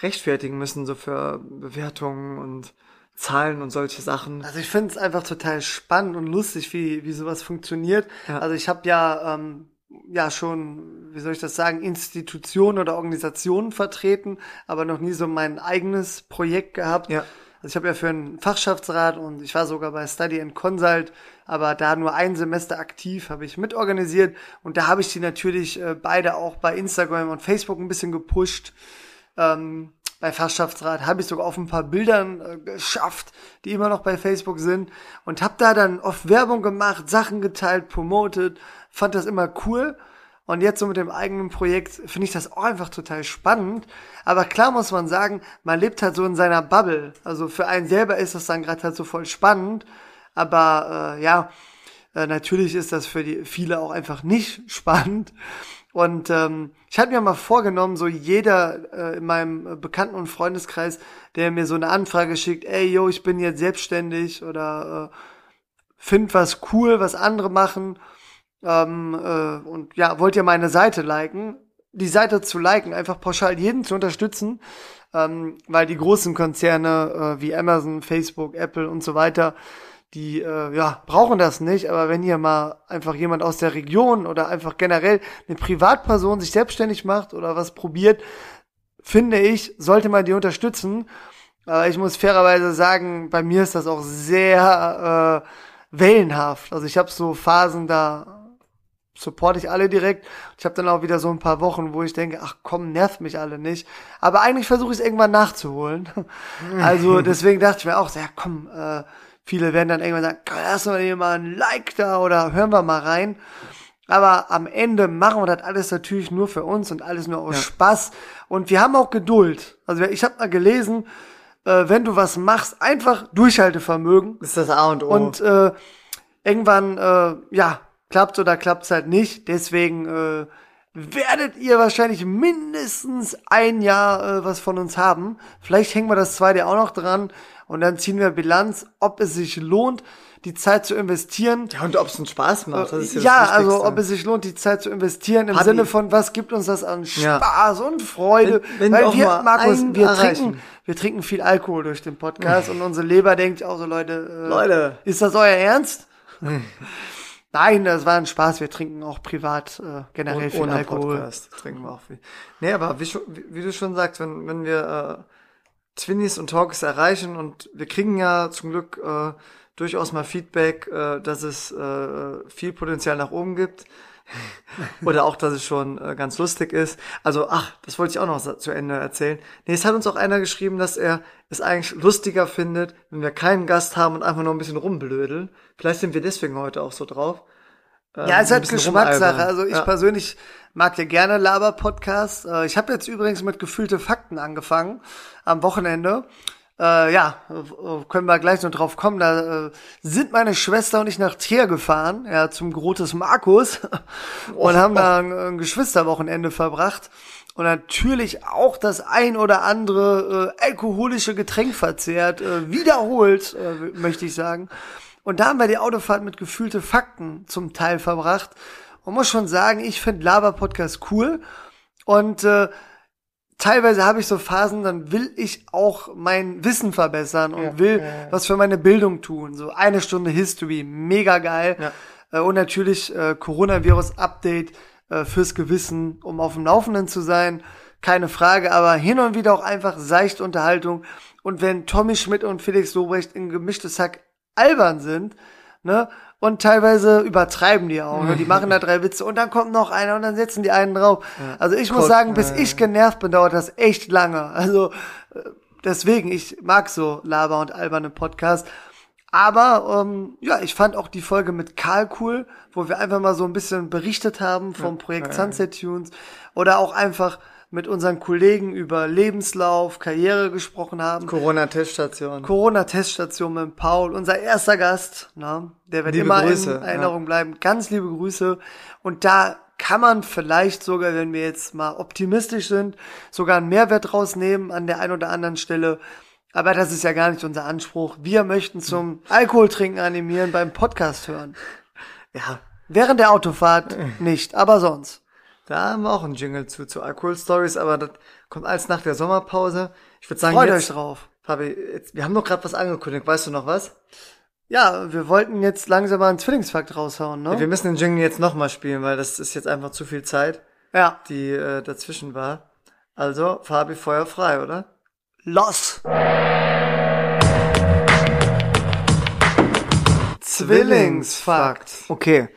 [SPEAKER 1] rechtfertigen müssen, so für Bewertungen und Zahlen und solche Sachen.
[SPEAKER 2] Also ich finde es einfach total spannend und lustig, wie, wie sowas funktioniert.
[SPEAKER 1] Ja.
[SPEAKER 2] Also ich habe ja, ähm, ja schon, wie soll ich das sagen, Institutionen oder Organisationen vertreten, aber noch nie so mein eigenes Projekt gehabt.
[SPEAKER 1] Ja.
[SPEAKER 2] Also ich habe ja für einen Fachschaftsrat und ich war sogar bei Study and Consult, aber da nur ein Semester aktiv, habe ich mitorganisiert und da habe ich die natürlich äh, beide auch bei Instagram und Facebook ein bisschen gepusht. Ähm, bei Fachschaftsrat habe ich sogar auf ein paar Bildern äh, geschafft, die immer noch bei Facebook sind und habe da dann oft Werbung gemacht, Sachen geteilt, promotet, fand das immer cool. Und jetzt so mit dem eigenen Projekt finde ich das auch einfach total spannend. Aber klar muss man sagen, man lebt halt so in seiner Bubble. Also für einen selber ist das dann gerade halt so voll spannend. Aber äh, ja, äh, natürlich ist das für die viele auch einfach nicht [laughs] spannend. Und ähm, ich hatte mir mal vorgenommen, so jeder äh, in meinem Bekannten- und Freundeskreis, der mir so eine Anfrage schickt, ey, yo, ich bin jetzt selbstständig oder äh, find was cool, was andere machen ähm, äh, und ja, wollt ihr meine Seite liken? Die Seite zu liken, einfach pauschal jeden zu unterstützen, ähm, weil die großen Konzerne äh, wie Amazon, Facebook, Apple und so weiter, die äh, ja brauchen das nicht. Aber wenn hier mal einfach jemand aus der Region oder einfach generell eine Privatperson sich selbstständig macht oder was probiert, finde ich, sollte man die unterstützen. Aber ich muss fairerweise sagen, bei mir ist das auch sehr äh, wellenhaft. Also ich habe so Phasen, da supporte ich alle direkt. Ich habe dann auch wieder so ein paar Wochen, wo ich denke, ach komm, nervt mich alle nicht. Aber eigentlich versuche ich es irgendwann nachzuholen. [laughs] Also deswegen dachte ich mir auch, ja komm, äh, viele werden dann irgendwann sagen, lass mal hier mal ein Like da oder hören wir mal rein. Aber am Ende machen wir das alles natürlich nur für uns und alles nur aus ja. Spaß. Und wir haben auch Geduld. Also ich habe mal gelesen, äh, wenn du was machst, einfach Durchhaltevermögen.
[SPEAKER 1] Das ist das A und O.
[SPEAKER 2] Und äh, irgendwann, äh, ja, klappt oder klappt's halt nicht. Deswegen äh, werdet ihr wahrscheinlich mindestens ein Jahr äh, was von uns haben. Vielleicht hängen wir das zweite auch noch dran und dann ziehen wir Bilanz, ob es sich lohnt, die Zeit zu investieren.
[SPEAKER 1] Ja, und ob es einen Spaß macht.
[SPEAKER 2] Das ist ja, ja also ob es sich lohnt, die Zeit zu investieren im Hab Sinne von, was gibt uns das an Spaß ja. und Freude.
[SPEAKER 1] Wenn, wenn Weil wir,
[SPEAKER 2] Markus, wir trinken, wir trinken viel Alkohol durch den Podcast [laughs] und unsere Leber denkt auch so, Leute,
[SPEAKER 1] äh, Leute,
[SPEAKER 2] ist das euer Ernst? [laughs] Nein, das war ein Spaß. Wir trinken auch privat äh, generell und, viel ohne Alkohol. Podcast
[SPEAKER 1] trinken wir auch viel. Nee, aber wie, wie, du schon sagst, wenn, wenn wir äh, Twinnies und Talks erreichen und wir kriegen ja zum Glück äh, durchaus mal Feedback, äh, dass es äh, viel Potenzial nach oben gibt. [laughs] Oder auch, dass es schon äh, ganz lustig ist. Also, ach, das wollte ich auch noch zu Ende erzählen. Nee, es hat uns auch einer geschrieben, dass er es eigentlich lustiger findet, wenn wir keinen Gast haben und einfach nur ein bisschen rumblödeln. Vielleicht sind wir deswegen heute auch so drauf.
[SPEAKER 2] Ähm, ja, es ist halt Geschmackssache. Also ich ja. persönlich mag ja gerne Laber-Podcasts. Äh, ich habe jetzt übrigens mit gefühlte Fakten angefangen am Wochenende. Äh, ja, können wir gleich noch drauf kommen. Da äh, sind meine Schwester und ich nach Trier gefahren, ja, zum Grotes Markus [laughs] und oh, haben oh. da ein, ein Geschwisterwochenende verbracht und natürlich auch das ein oder andere äh, alkoholische Getränk verzehrt, äh, wiederholt, äh, möchte ich sagen. Und da haben wir die Autofahrt mit gefühlte Fakten zum Teil verbracht. Und muss schon sagen, ich finde Laber-Podcast cool. Und äh, teilweise habe ich so Phasen, dann will ich auch mein Wissen verbessern und ja, will ja, ja. was für meine Bildung tun. So eine Stunde History, mega geil. Äh, und natürlich äh, Coronavirus-Update äh, fürs Gewissen, um auf dem Laufenden zu sein. Keine Frage, aber hin und wieder auch einfach seichte Unterhaltung. Und wenn Tommy Schmidt und Felix Lobrecht in gemischtes Hack albern sind, ne, und teilweise übertreiben die auch. Ne? Die machen da drei Witze und dann kommt noch einer und dann setzen die einen drauf. Also ich muss sagen, bis ich genervt bin, dauert das echt lange. Also äh, deswegen, ich mag so Laber und alberne Podcasts. Aber ähm, ja, ich fand auch die Folge mit Karl cool, wo wir einfach mal so ein bisschen berichtet haben vom Projekt Sunset Tunes oder auch einfach mit unseren Kollegen über Lebenslauf, Karriere gesprochen haben.
[SPEAKER 1] Corona-Teststation.
[SPEAKER 2] Corona-Teststation mit Paul, unser erster Gast. Ne? Der wird liebe immer Grüße, in Erinnerung ja. bleiben. Ganz liebe Grüße. Und da kann man vielleicht sogar, wenn wir jetzt mal optimistisch sind, sogar einen Mehrwert rausnehmen an der einen oder anderen Stelle. Aber das ist ja gar nicht unser Anspruch. Wir möchten zum Alkoholtrinken animieren beim Podcast hören. Ja. Während der Autofahrt nicht, aber sonst.
[SPEAKER 1] Da haben wir auch einen Jingle zu, zu Alkohol-Stories, aber das kommt alles nach der Sommerpause. Ich würde sagen,
[SPEAKER 2] Freut jetzt, euch drauf.
[SPEAKER 1] Fabi, jetzt, wir haben doch gerade was angekündigt. Weißt du noch was?
[SPEAKER 2] Ja, wir wollten jetzt langsam mal einen Zwillingsfakt raushauen, ne?
[SPEAKER 1] Ja, wir müssen den Jingle jetzt nochmal spielen, weil das ist jetzt einfach zu viel Zeit,
[SPEAKER 2] ja.
[SPEAKER 1] die äh, dazwischen war. Also, Fabi, Feuer frei, oder?
[SPEAKER 2] Los! Zwillingsfakt.
[SPEAKER 1] Okay.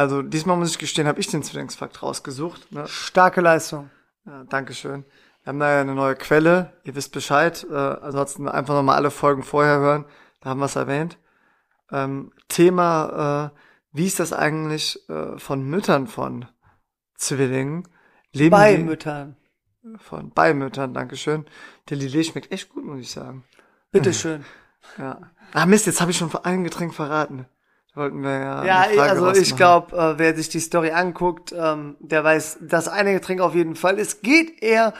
[SPEAKER 1] Also diesmal muss ich gestehen, habe ich den Zwillingsfakt rausgesucht.
[SPEAKER 2] Ne? Starke Leistung.
[SPEAKER 1] Ja, Dankeschön. Wir haben da ja eine neue Quelle. Ihr wisst Bescheid. Äh, ansonsten einfach nochmal alle Folgen vorher hören. Da haben wir es erwähnt. Ähm, Thema, äh, wie ist das eigentlich äh, von Müttern von Zwillingen?
[SPEAKER 2] Leben bei die, Müttern.
[SPEAKER 1] Von bei Müttern, Dankeschön. Der Lillet schmeckt echt gut, muss ich sagen.
[SPEAKER 2] Bitteschön. [laughs]
[SPEAKER 1] ja. Ah Mist, jetzt habe ich schon ein Getränk verraten. Wollten wir ja.
[SPEAKER 2] Ja, also ich glaube, äh, wer sich die Story anguckt, ähm, der weiß, dass eine Getränk auf jeden Fall. Es geht eher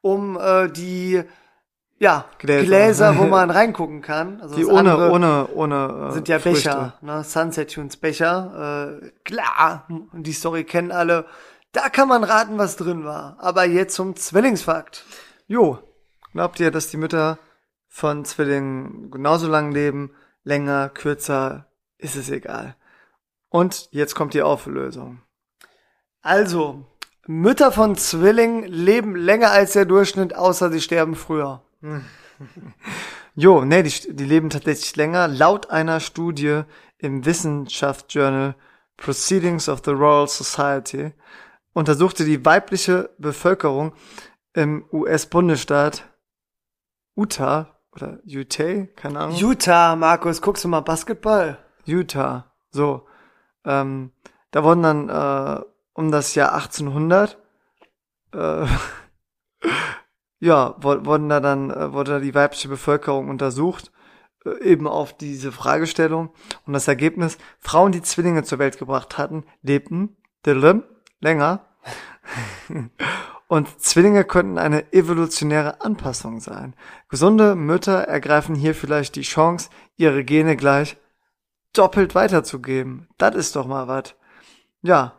[SPEAKER 2] um äh, die ja, Gläser. Gläser, wo man [laughs] reingucken kann.
[SPEAKER 1] Also die ohne, ohne, ohne
[SPEAKER 2] äh, sind ja Früchte. Becher, ne? Sunset Tunes Becher. Äh, klar, die Story kennen alle. Da kann man raten, was drin war. Aber jetzt zum Zwillingsfakt.
[SPEAKER 1] Jo, glaubt ihr, dass die Mütter von Zwillingen genauso lang leben, länger, kürzer, ist es egal. Und jetzt kommt die Auflösung.
[SPEAKER 2] Also, Mütter von Zwillingen leben länger als der Durchschnitt, außer sie sterben früher. [laughs]
[SPEAKER 1] jo, nee, die, die leben tatsächlich länger. Laut einer Studie im Wissenschaftsjournal Proceedings of the Royal Society untersuchte die weibliche Bevölkerung im US-Bundesstaat Utah oder Utah, keine Ahnung.
[SPEAKER 2] Utah, Markus, guckst du mal Basketball?
[SPEAKER 1] Utah, so. Ähm, da wurden dann äh, um das Jahr 1800 äh, [laughs] ja, wurden da dann, äh, wurde die weibliche Bevölkerung untersucht, äh, eben auf diese Fragestellung. Und das Ergebnis, Frauen, die Zwillinge zur Welt gebracht hatten, lebten länger. [laughs] Und Zwillinge könnten eine evolutionäre Anpassung sein. Gesunde Mütter ergreifen hier vielleicht die Chance, ihre Gene gleich doppelt weiterzugeben. Das ist doch mal was. Ja,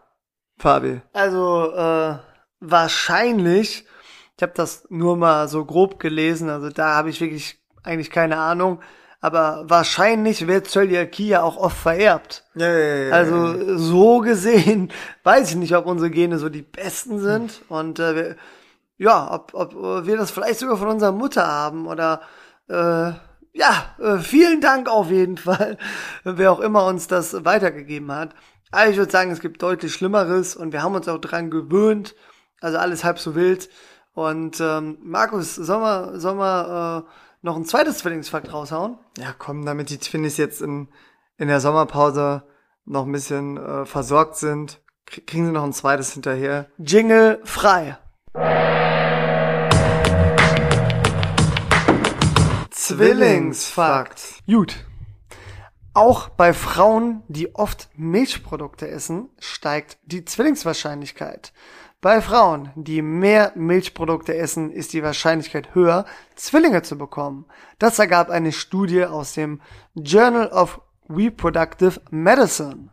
[SPEAKER 1] Fabi.
[SPEAKER 2] Also, äh, wahrscheinlich, ich habe das nur mal so grob gelesen, also da habe ich wirklich eigentlich keine Ahnung, aber wahrscheinlich wird Zöliakie ja auch oft vererbt.
[SPEAKER 1] Ja, ja, ja,
[SPEAKER 2] also so gesehen [laughs] weiß ich nicht, ob unsere Gene so die besten sind hm. und äh, ja, ob, ob wir das vielleicht sogar von unserer Mutter haben oder äh, ja, äh, vielen Dank auf jeden Fall, wer auch immer uns das weitergegeben hat. Aber ich würde sagen, es gibt deutlich Schlimmeres und wir haben uns auch dran gewöhnt. Also alles halb so wild. Und ähm, Markus, sollen wir, sollen wir äh, noch ein zweites Zwillingsfakt raushauen?
[SPEAKER 1] Ja, komm, damit die Twinnies jetzt in, in der Sommerpause noch ein bisschen äh, versorgt sind, kriegen sie noch ein zweites hinterher.
[SPEAKER 2] Jingle frei.
[SPEAKER 1] Zwillingsfakt.
[SPEAKER 2] Gut. Auch bei Frauen, die oft Milchprodukte essen, steigt die Zwillingswahrscheinlichkeit. Bei Frauen, die mehr Milchprodukte essen, ist die Wahrscheinlichkeit höher, Zwillinge zu bekommen. Das ergab eine Studie aus dem Journal of Reproductive Medicine.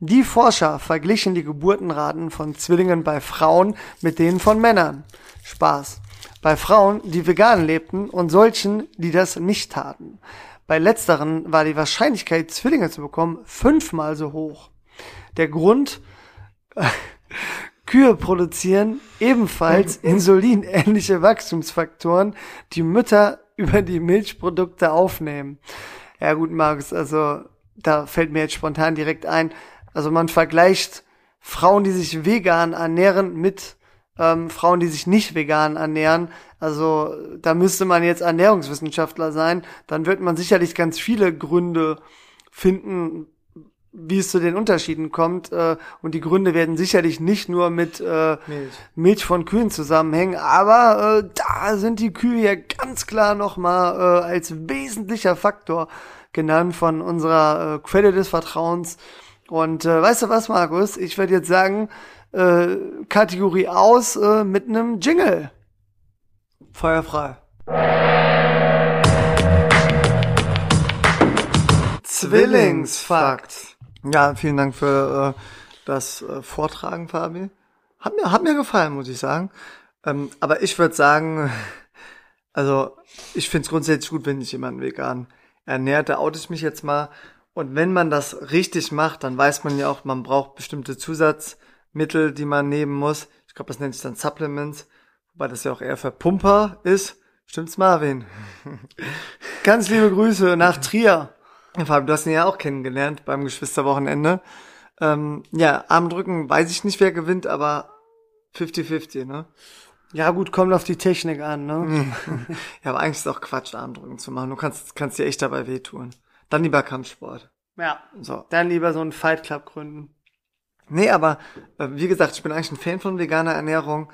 [SPEAKER 2] Die Forscher verglichen die Geburtenraten von Zwillingen bei Frauen mit denen von Männern. Spaß. Bei Frauen, die vegan lebten und solchen, die das nicht taten. Bei letzteren war die Wahrscheinlichkeit, Zwillinge zu bekommen, fünfmal so hoch. Der Grund, [laughs] Kühe produzieren ebenfalls [laughs] insulinähnliche Wachstumsfaktoren, die Mütter über die Milchprodukte aufnehmen. Ja gut, Markus, also da fällt mir jetzt spontan direkt ein, also man vergleicht Frauen, die sich vegan ernähren, mit ähm, Frauen, die sich nicht vegan ernähren. Also da müsste man jetzt Ernährungswissenschaftler sein. Dann wird man sicherlich ganz viele Gründe finden, wie es zu den Unterschieden kommt. Äh, und die Gründe werden sicherlich nicht nur mit äh, Milch. Milch von Kühen zusammenhängen, aber äh, da sind die Kühe ja ganz klar nochmal äh, als wesentlicher Faktor genannt von unserer äh, Quelle des Vertrauens. Und äh, weißt du was, Markus? Ich würde jetzt sagen, äh, Kategorie aus äh, mit einem Jingle.
[SPEAKER 1] Feuerfrei. Zwillingsfakt. Ja, vielen Dank für äh, das äh, Vortragen, Fabi. Hat mir, hat mir gefallen, muss ich sagen. Ähm, aber ich würde sagen, [laughs] also ich finde es grundsätzlich gut, wenn sich jemand vegan ernährt. Da oute ich mich jetzt mal. Und wenn man das richtig macht, dann weiß man ja auch, man braucht bestimmte Zusatz Mittel, die man nehmen muss. Ich glaube, das nennt sich dann Supplements, wobei das ja auch eher für Pumper ist. Stimmt's, Marvin? [laughs]
[SPEAKER 2] Ganz liebe Grüße nach Trier.
[SPEAKER 1] Fabian, du hast ihn ja auch kennengelernt beim Geschwisterwochenende. Ähm, ja, Armdrücken weiß ich nicht, wer gewinnt, aber 50-50, ne?
[SPEAKER 2] Ja, gut, kommt auf die Technik an, ne? [laughs]
[SPEAKER 1] ja, aber eigentlich ist es auch Quatsch, Armdrücken zu machen. Du kannst, kannst dir echt dabei wehtun. Dann lieber Kampfsport.
[SPEAKER 2] Ja. So. Dann lieber so einen Fight Club gründen.
[SPEAKER 1] Nee, aber äh, wie gesagt, ich bin eigentlich ein Fan von veganer Ernährung.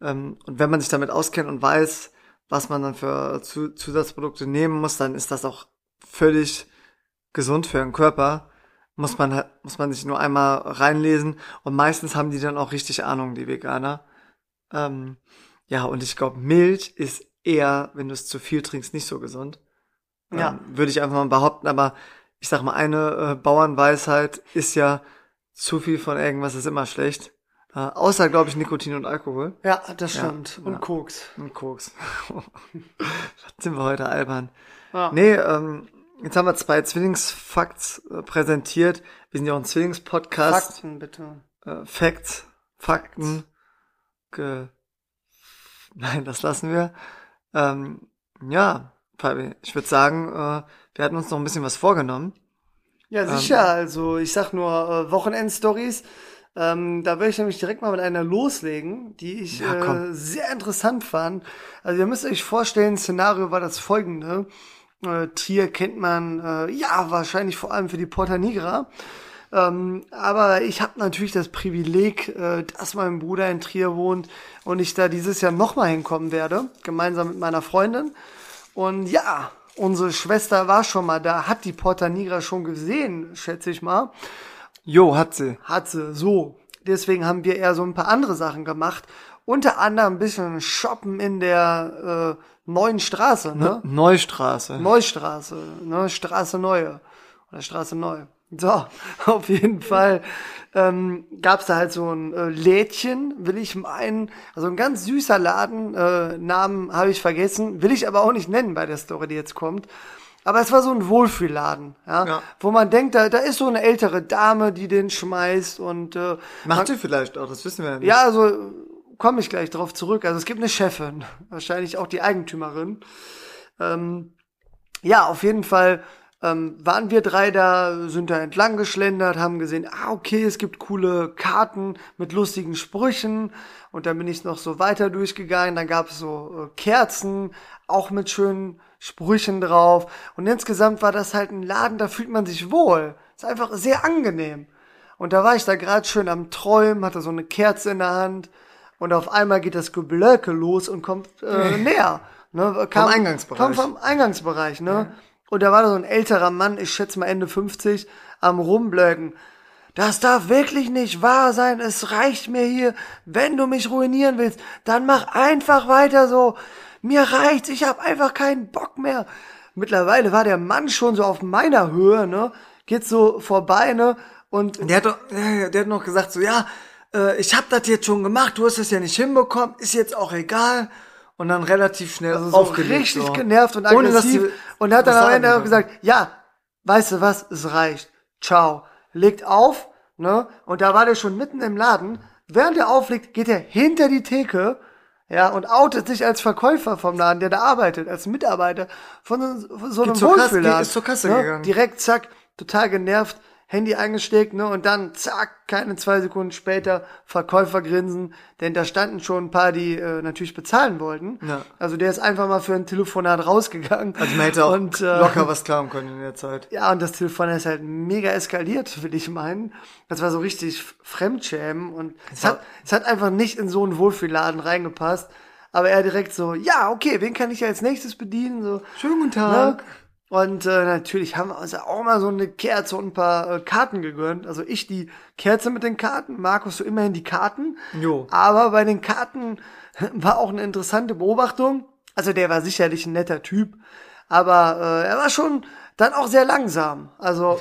[SPEAKER 1] Ähm, und wenn man sich damit auskennt und weiß, was man dann für Zu Zusatzprodukte nehmen muss, dann ist das auch völlig gesund für den Körper. Muss man, muss man sich nur einmal reinlesen. Und meistens haben die dann auch richtig Ahnung, die Veganer. Ähm, ja, und ich glaube, Milch ist eher, wenn du es zu viel trinkst, nicht so gesund. Ja. Ähm, Würde ich einfach mal behaupten. Aber ich sag mal, eine äh, Bauernweisheit ist ja, zu viel von irgendwas ist immer schlecht. Äh, außer, glaube ich, Nikotin und Alkohol.
[SPEAKER 2] Ja, das stimmt. Ja, und ja. Koks.
[SPEAKER 1] Und Koks. [laughs] Was sind wir heute albern? Ja. Nee, ähm, jetzt haben wir zwei Zwillingsfakts äh, präsentiert. Wir sind ja auch ein Zwillingspodcast.
[SPEAKER 2] Fakten, bitte.
[SPEAKER 1] Äh, Facts, Fakten. Ge [laughs] Nein, das lassen wir. Ähm, ja, Fabi, ich würde sagen, äh, wir hatten uns noch ein bisschen was vorgenommen.
[SPEAKER 2] Ja, sicher. Ähm, also ich sag nur äh, Wochenend-Stories. Ähm, da werde ich nämlich direkt mal mit einer loslegen, die ich ja, äh, sehr interessant fand. Also ihr müsst euch vorstellen, Szenario war das folgende. Äh, Trier kennt man äh, ja wahrscheinlich vor allem für die Porta Nigra. Ähm, aber ich habe natürlich das Privileg, äh, dass mein Bruder in Trier wohnt und ich da dieses Jahr nochmal hinkommen werde, gemeinsam mit meiner Freundin. Und ja, unsere Schwester war schon mal da, hat die Porta Nigra schon gesehen, schätze ich mal.
[SPEAKER 1] Jo, hat sie.
[SPEAKER 2] Hat sie, so. Deswegen haben wir eher so ein paar andere Sachen gemacht. Unter anderem ein bisschen shoppen in der äh, neuen Straße, ne?
[SPEAKER 1] Neustraße.
[SPEAKER 2] Neustraße, ne? Straße Neue. Oder Straße Neu. So, [laughs] auf jeden Fall ähm, gab da halt so ein äh, Lädchen, will ich meinen, also ein ganz süßer Laden, äh, Namen habe ich vergessen, will ich aber auch nicht nennen bei der Story, die jetzt kommt. Aber es war so ein Wohlfühlladen, ja, ja. wo man denkt, da, da ist so eine ältere Dame, die den schmeißt und äh,
[SPEAKER 1] macht sie vielleicht auch, das wissen wir ja
[SPEAKER 2] nicht. Ja, also komme ich gleich drauf zurück. Also es gibt eine Chefin, wahrscheinlich auch die Eigentümerin. Ähm, ja, auf jeden Fall ähm, waren wir drei da, sind da entlang geschlendert, haben gesehen, ah, okay, es gibt coole Karten mit lustigen Sprüchen. Und dann bin ich noch so weiter durchgegangen. Dann gab es so äh, Kerzen, auch mit schönen Sprüchen drauf. Und insgesamt war das halt ein Laden, da fühlt man sich wohl. Ist einfach sehr angenehm. Und da war ich da gerade schön am Träumen, hatte so eine Kerze in der Hand. Und auf einmal geht das Geblöcke los und kommt äh, [laughs] näher.
[SPEAKER 1] Ne, kam, vom Eingangsbereich.
[SPEAKER 2] Kam vom Eingangsbereich, ne? Ja. Und da war da so ein älterer Mann, ich schätze mal Ende 50, am Rumblöcken. Das darf wirklich nicht wahr sein. Es reicht mir hier. Wenn du mich ruinieren willst, dann mach einfach weiter so. Mir reicht's. Ich hab einfach keinen Bock mehr. Mittlerweile war der Mann schon so auf meiner Höhe, ne? Geht so vorbei, ne?
[SPEAKER 1] Und der hat doch, der hat noch gesagt so, ja, äh, ich hab das jetzt schon gemacht. Du hast es ja nicht hinbekommen. Ist jetzt auch egal und dann relativ schnell
[SPEAKER 2] also so aufgelegt, richtig so. genervt und aggressiv Ohne, und hat dann am Ende auch gesagt, ja, weißt du was, es reicht. Ciao. Legt auf, ne? Und da war der schon mitten im Laden. Während er auflegt, geht er hinter die Theke, ja, und outet sich als Verkäufer vom Laden, der da arbeitet, als Mitarbeiter von so, so einem Wohlfühlladen.
[SPEAKER 1] Ist zur Kasse
[SPEAKER 2] ne?
[SPEAKER 1] gegangen.
[SPEAKER 2] Direkt, zack, total genervt, Handy eingesteckt, ne, und dann zack, keine zwei Sekunden später Verkäufer grinsen, denn da standen schon ein paar, die äh, natürlich bezahlen wollten. Ja. Also der ist einfach mal für ein Telefonat rausgegangen.
[SPEAKER 1] Also man hätte auch und, äh, locker was klauen können in der Zeit. [laughs]
[SPEAKER 2] Ja, und das Telefonat ist halt mega eskaliert, will ich meinen. Das war so richtig Fremdschämen und es hat, es hat einfach nicht in so einen Wohlfühlladen reingepasst. Aber er direkt so, ja, okay, wen kann ich als nächstes bedienen? So,
[SPEAKER 1] schönen guten Tag.
[SPEAKER 2] Ne? Und äh, natürlich haben wir uns auch mal so eine Kerze und ein paar äh, Karten gegönnt. Also ich die Kerze mit den Karten, Markus so immerhin die Karten.
[SPEAKER 1] Jo.
[SPEAKER 2] Aber bei den Karten [laughs] war auch eine interessante Beobachtung. Also der war sicherlich ein netter Typ, aber äh, er war schon dann auch sehr langsam. Also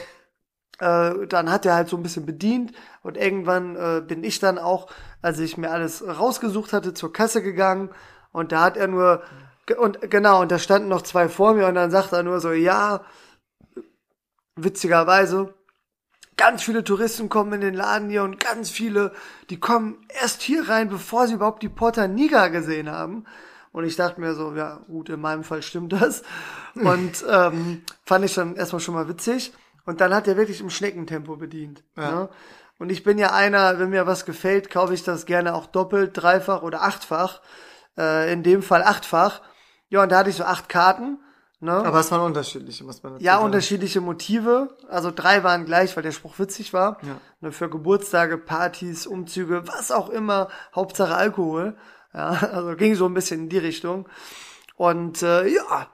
[SPEAKER 2] äh, dann hat er halt so ein bisschen bedient und irgendwann äh, bin ich dann auch, als ich mir alles rausgesucht hatte, zur Kasse gegangen und da hat er nur und genau, und da standen noch zwei vor mir und dann sagt er nur so, ja, witzigerweise, ganz viele Touristen kommen in den Laden hier und ganz viele, die kommen erst hier rein, bevor sie überhaupt die Porta Nigra gesehen haben. Und ich dachte mir so, ja, gut, in meinem Fall stimmt das. [laughs] Und ähm, fand ich dann erstmal schon mal witzig. Und dann hat er wirklich im Schneckentempo bedient. Ja. Ne? Und ich bin ja einer, wenn mir was gefällt, kaufe ich das gerne auch doppelt, dreifach oder achtfach. Äh, in dem Fall achtfach. Ja, und da hatte ich so acht Karten. Ne?
[SPEAKER 1] Aber es waren unterschiedliche, muss man
[SPEAKER 2] dazu Ja, sagen. unterschiedliche Motive. Also drei waren gleich, weil der Spruch witzig war.
[SPEAKER 1] Ja.
[SPEAKER 2] Ne, für Geburtstage, Partys, Umzüge, was auch immer. Hauptsache Alkohol. Ja, [laughs] also ging so ein bisschen in die Richtung. Und äh, ja,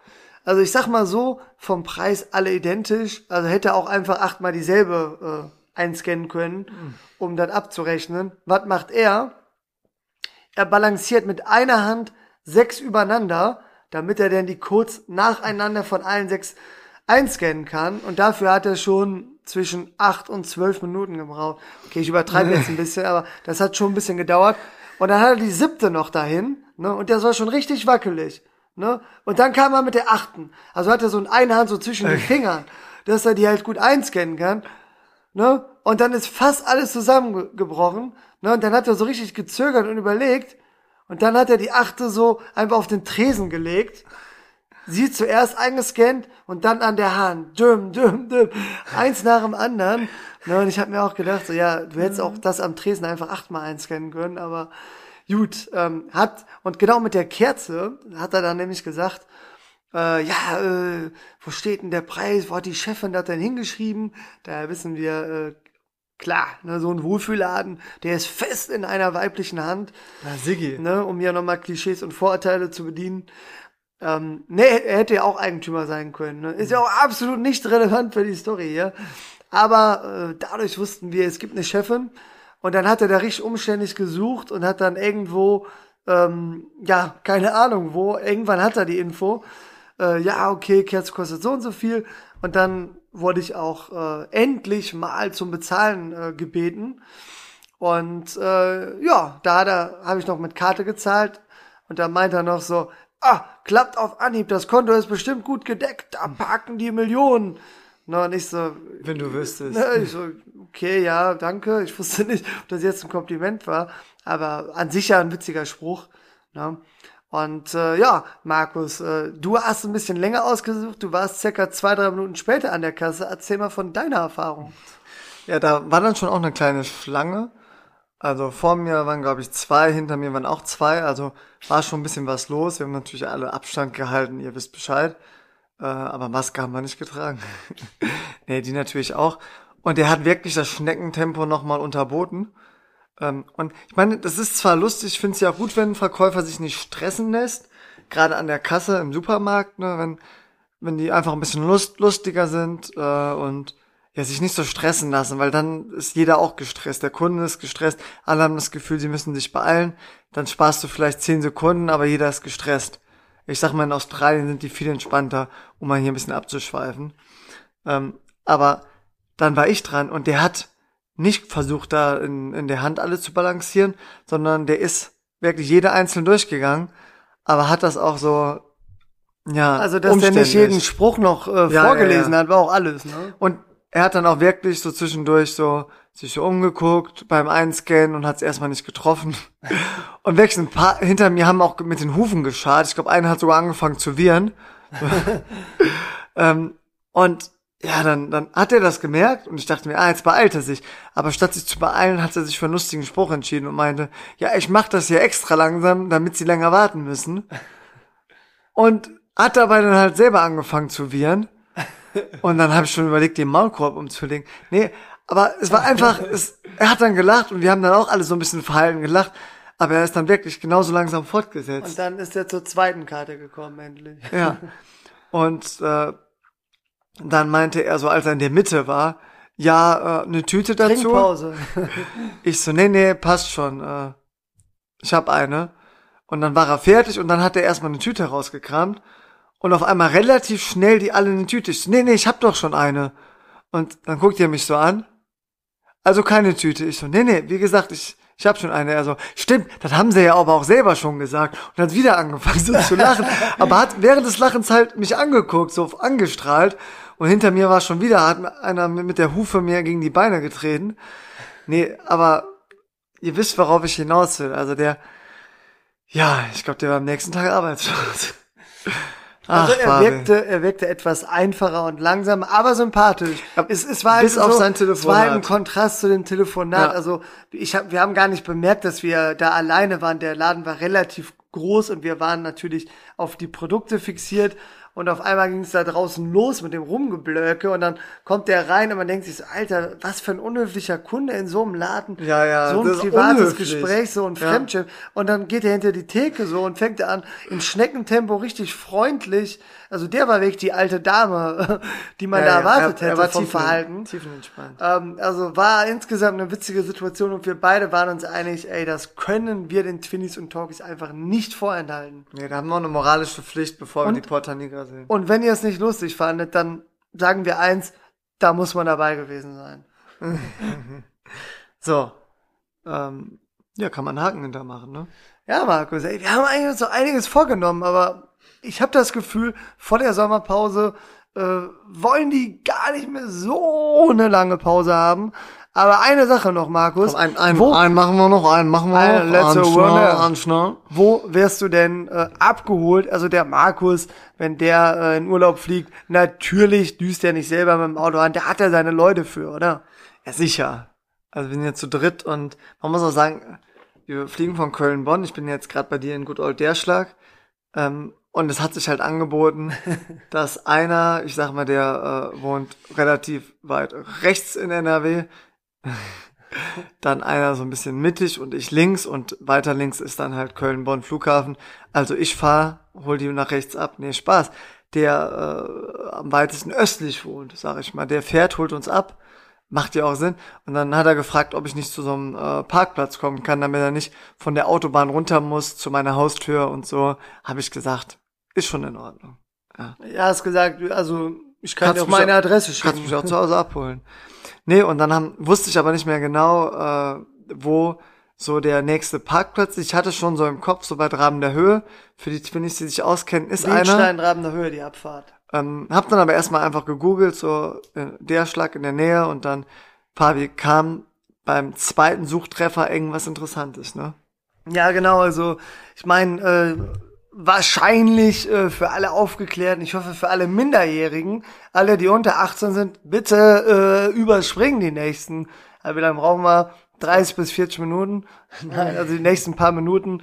[SPEAKER 2] also ich sag mal so, vom Preis alle identisch. Also hätte auch einfach achtmal dieselbe äh, einscannen können, mhm. um das abzurechnen. Was macht er? Er balanciert mit einer Hand sechs übereinander damit er denn die Codes nacheinander von allen sechs einscannen kann. Und dafür hat er schon zwischen acht und zwölf Minuten gebraucht. Okay, ich übertreibe jetzt ein bisschen, aber das hat schon ein bisschen gedauert. Und dann hat er die siebte noch dahin, ne? Und das war schon richtig wackelig. Ne? Und dann kam er mit der achten. Also hat er so eine Hand so zwischen den Fingern, dass er die halt gut einscannen kann. Ne? Und dann ist fast alles zusammengebrochen. Ne? Und dann hat er so richtig gezögert und überlegt. Und dann hat er die achte so einfach auf den Tresen gelegt. sie zuerst eingescannt und dann an der Hand. Düm, düm, düm. Eins nach dem anderen. Ne, und ich habe mir auch gedacht, so, ja, du hättest auch das am Tresen einfach achtmal einscannen können, aber gut, ähm, hat, und genau mit der Kerze hat er dann nämlich gesagt, äh, ja, äh, wo steht denn der Preis? Wo hat die Chefin das denn hingeschrieben? Da wissen wir, äh, klar, ne, so ein Wohlfühlladen, der ist fest in einer weiblichen Hand.
[SPEAKER 1] Na, Siggi.
[SPEAKER 2] Ne, um ja nochmal Klischees und Vorurteile zu bedienen. Ähm, ne, er hätte ja auch Eigentümer sein können. Ne? Ist ja auch absolut nicht relevant für die Story hier. Aber äh, dadurch wussten wir, es gibt eine Chefin. Und dann hat er da richtig umständlich gesucht und hat dann irgendwo, ähm, ja, keine Ahnung wo, irgendwann hat er die Info. Äh, ja, okay, Kerze kostet so und so viel. Und dann wurde ich auch äh, endlich mal zum Bezahlen äh, gebeten. Und äh, ja, da, da habe ich noch mit Karte gezahlt. Und da meint er noch so, ah, klappt auf Anhieb, das Konto ist bestimmt gut gedeckt, da parken die Millionen. Na, und ich so,
[SPEAKER 1] Wenn du wüsstest.
[SPEAKER 2] ne, ich so, okay, ja, danke. Ich wusste nicht, ob das jetzt ein Kompliment war, aber an sich ja ein witziger Spruch. Ne? Und äh, ja, Markus, äh, du hast ein bisschen länger ausgesucht, du warst circa zwei, drei Minuten später an der Kasse. Erzähl mal von deiner Erfahrung.
[SPEAKER 1] Ja, da war dann schon auch eine kleine Schlange. Also vor mir waren, glaube ich, zwei, hinter mir waren auch zwei. Also war schon ein bisschen was los. Wir haben natürlich alle Abstand gehalten, ihr wisst Bescheid. Äh, aber Maske haben wir nicht getragen. [laughs] nee, die natürlich auch. Und der hat wirklich das Schneckentempo nochmal unterboten. Ähm, und ich meine, das ist zwar lustig, ich finde es ja auch gut, wenn ein Verkäufer sich nicht stressen lässt. Gerade an der Kasse im Supermarkt, ne, wenn, wenn die einfach ein bisschen lust, lustiger sind äh, und ja, sich nicht so stressen lassen, weil dann ist jeder auch gestresst. Der Kunde ist gestresst, alle haben das Gefühl, sie müssen sich beeilen. Dann sparst du vielleicht zehn Sekunden, aber jeder ist gestresst. Ich sag mal, in Australien sind die viel entspannter, um mal hier ein bisschen abzuschweifen. Ähm, aber dann war ich dran und der hat nicht versucht, da in, in der Hand alles zu balancieren, sondern der ist wirklich jede einzeln durchgegangen, aber hat das auch so, ja,
[SPEAKER 2] Also, dass der nicht jeden Spruch noch äh,
[SPEAKER 1] Ja,
[SPEAKER 2] vorgelesen
[SPEAKER 1] ja, ja.
[SPEAKER 2] hat, war auch alles, ne?
[SPEAKER 1] Und er hat dann auch wirklich so zwischendurch so sich so umgeguckt beim Einscannen und hat es erstmal nicht getroffen. [laughs] Und wirklich ein paar hinter mir haben auch mit den Hufen geschart. Ich glaube, einer hat sogar angefangen zu wiehern. [laughs] [laughs] ähm, und ja, dann, dann hat er das gemerkt und ich dachte mir, ah, jetzt beeilt er sich. Aber statt sich zu beeilen, hat er sich für einen lustigen Spruch entschieden und meinte, ja, ich mach das hier extra langsam, damit sie länger warten müssen. Und hat dabei dann halt selber angefangen zu wiehern. Und dann habe ich schon überlegt, den Maulkorb umzulegen. Nee, aber es war einfach, es, er hat dann gelacht und wir haben dann auch alle so ein bisschen verhalten gelacht. Aber er ist dann wirklich genauso langsam fortgesetzt.
[SPEAKER 2] Und dann ist er zur zweiten Karte gekommen, endlich.
[SPEAKER 1] Ja. Und äh, dann meinte er so, als er in der Mitte war, ja, äh, eine Tüte dazu.
[SPEAKER 2] Trinkpause. [laughs]
[SPEAKER 1] Ich so, nee, nee, passt schon. Äh, ich hab eine. Und dann war er fertig und dann hat er erstmal eine Tüte rausgekramt. Und auf einmal relativ schnell die alle in die Tüte. Ich so, nee, nee, ich hab doch schon eine. Und dann guckt er mich so an. Also keine Tüte. Ich so, nee, nee, wie gesagt, ich, ich hab schon eine. Er so, stimmt, das haben sie ja aber auch selber schon gesagt. Und hat wieder angefangen so zu lachen. [laughs] aber hat während des Lachens halt mich angeguckt, so angestrahlt. Und hinter mir war schon wieder, hat einer mit der Hufe mir gegen die Beine getreten. Nee, aber ihr wisst, worauf ich hinaus will. Also der, ja, ich glaube, der war am nächsten Tag arbeitslos. [laughs] Ach,
[SPEAKER 2] Also er
[SPEAKER 1] Fabi.
[SPEAKER 2] wirkte, er wirkte etwas einfacher und langsamer, aber sympathisch. Es, es war
[SPEAKER 1] bis
[SPEAKER 2] halt
[SPEAKER 1] auf
[SPEAKER 2] so,
[SPEAKER 1] sein
[SPEAKER 2] Es war
[SPEAKER 1] Telefonat.
[SPEAKER 2] halt im Kontrast zu dem Telefonat.
[SPEAKER 1] Ja.
[SPEAKER 2] Also ich hab, wir haben gar nicht bemerkt, dass wir da alleine waren. Der Laden war relativ groß und wir waren natürlich auf die Produkte fixiert. Und auf einmal ging es da draußen los mit dem Rumgeblöcke und dann kommt der rein und man denkt sich so, Alter, was für ein unhöflicher Kunde in so einem Laden.
[SPEAKER 1] Ja, ja,
[SPEAKER 2] So ein privates
[SPEAKER 1] unhöflich.
[SPEAKER 2] Gespräch, so ein
[SPEAKER 1] Ja.
[SPEAKER 2] Fremdschirm. Und dann geht er hinter die Theke so und fängt an, im Schneckentempo richtig freundlich. Also der war wirklich die alte Dame, [laughs] die man da erwartet hätte vom
[SPEAKER 1] tiefen-
[SPEAKER 2] Verhalten.
[SPEAKER 1] Tiefenentspannt.
[SPEAKER 2] Ähm, also war insgesamt eine witzige Situation und wir beide waren uns einig, ey, das können wir den Twinnies und Talkies einfach nicht vorenthalten.
[SPEAKER 1] Nee, da haben wir auch eine moralische Pflicht, bevor
[SPEAKER 2] Und-
[SPEAKER 1] wir die Porta Nigra sehen.
[SPEAKER 2] Und wenn ihr es nicht lustig fandet, dann sagen wir eins, da muss man dabei gewesen sein. [laughs]
[SPEAKER 1] So. Ähm, ja, kann man einen Haken hintermachen, ne?
[SPEAKER 2] Ja, Markus, ey, wir haben eigentlich so einiges vorgenommen, aber ich habe das Gefühl, vor der Sommerpause äh, wollen die gar nicht mehr so eine lange Pause haben. Aber eine Sache noch, Markus.
[SPEAKER 1] Komm, einen, einen,
[SPEAKER 2] wo,
[SPEAKER 1] einen machen wir noch, einen machen wir noch.
[SPEAKER 2] letzte Runde.
[SPEAKER 1] schnell.
[SPEAKER 2] wo wärst du denn äh, abgeholt? Also der Markus, wenn der äh, in Urlaub fliegt, natürlich düst er nicht selber mit dem Auto an, der hat ja seine Leute für, oder?
[SPEAKER 1] Ja, sicher. Also wir sind jetzt zu dritt und man muss auch sagen, wir fliegen von Köln-Bonn. Ich bin jetzt gerade bei dir in Good Old Derschlag. Ähm, und es hat sich halt angeboten, [laughs] dass einer, ich sag mal, der äh, wohnt relativ weit rechts in NRW, [laughs] dann einer so ein bisschen mittig und ich links und weiter links ist dann halt Köln-Bonn Flughafen. Also ich fahr, hol die nach rechts ab. Nee, Spaß. Der äh, am weitesten östlich wohnt, sag ich mal, der fährt, holt uns ab. Macht ja auch Sinn. Und dann hat er gefragt, ob ich nicht zu so einem äh, Parkplatz kommen kann, damit er nicht von der Autobahn runter muss zu meiner Haustür und so. Habe ich gesagt, ist schon in Ordnung. Ja.
[SPEAKER 2] Ja, hast gesagt, also ich kann
[SPEAKER 1] Kannst
[SPEAKER 2] dir auf
[SPEAKER 1] mich
[SPEAKER 2] meine
[SPEAKER 1] auch-
[SPEAKER 2] Adresse
[SPEAKER 1] Kannst
[SPEAKER 2] schicken.
[SPEAKER 1] mich auch zu Hause abholen. Nee, und dann haben, wusste ich aber nicht mehr genau, äh, wo so der nächste Parkplatz. ist. Ich hatte schon so im Kopf, so bei Raben der Höhe. Für die Twinnies, die sich auskennen, ist einer.
[SPEAKER 2] Wildstein, Rabender Höhe, die Abfahrt.
[SPEAKER 1] Ähm, hab dann aber erstmal einfach gegoogelt, so äh, der Schlag in der Nähe und dann, Fabi, kam beim zweiten Suchtreffer irgendwas Interessantes, ne?
[SPEAKER 2] Ja, genau, also ich meine, äh, wahrscheinlich äh, für alle Aufgeklärten, ich hoffe für alle Minderjährigen, alle, die unter 18 sind, bitte äh, überspringen die nächsten. Wie lange brauchen wir? 30 bis 40 Minuten, [laughs] Nein, also die nächsten paar Minuten.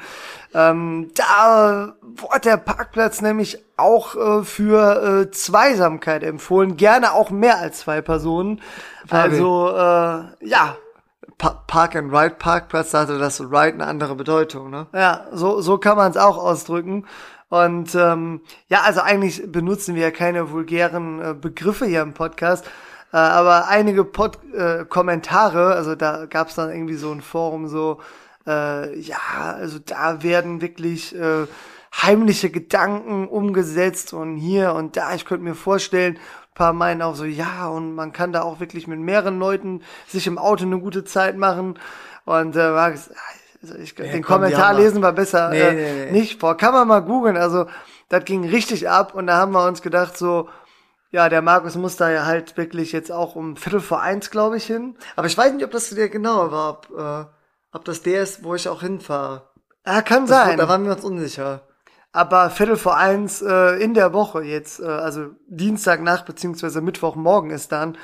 [SPEAKER 2] Ähm, da wurde der Parkplatz nämlich auch äh, für äh, Zweisamkeit empfohlen, gerne auch mehr als zwei Personen. Also äh, ja,
[SPEAKER 1] Pa Park and Ride Parkplatz, da hatte das Ride eine andere Bedeutung, ne?
[SPEAKER 2] Ja, so, so kann man es auch ausdrücken. Und ähm, ja, also eigentlich benutzen wir ja keine vulgären äh, Begriffe hier im Podcast, äh, aber einige Pod äh, Kommentare, also da gab es dann irgendwie so ein Forum so, äh, ja, also da werden wirklich äh, heimliche Gedanken umgesetzt und hier und da. Ich könnte mir vorstellen, paar meinen auch so, ja, und man kann da auch wirklich mit mehreren Leuten sich im Auto eine gute Zeit machen. Und äh, war ges- also ich, den
[SPEAKER 1] komm,
[SPEAKER 2] Kommentar
[SPEAKER 1] wir-
[SPEAKER 2] lesen war besser
[SPEAKER 1] Nee,
[SPEAKER 2] äh,
[SPEAKER 1] nee, nee.
[SPEAKER 2] nicht vor. Kann man mal googeln. Also das ging richtig ab und da haben wir uns gedacht so, ja, der Markus muss da ja halt wirklich jetzt auch um Viertel vor eins, glaube ich, hin.
[SPEAKER 1] Aber ich weiß nicht, ob das der genau war, ob, äh, ob das der ist, wo ich auch hinfahre.
[SPEAKER 2] Ja, kann
[SPEAKER 1] Das-
[SPEAKER 2] sein.
[SPEAKER 1] Da waren wir uns unsicher.
[SPEAKER 2] Aber Viertel vor eins äh, in der Woche jetzt, äh, also Dienstagnacht beziehungsweise Mittwochmorgen ist dann,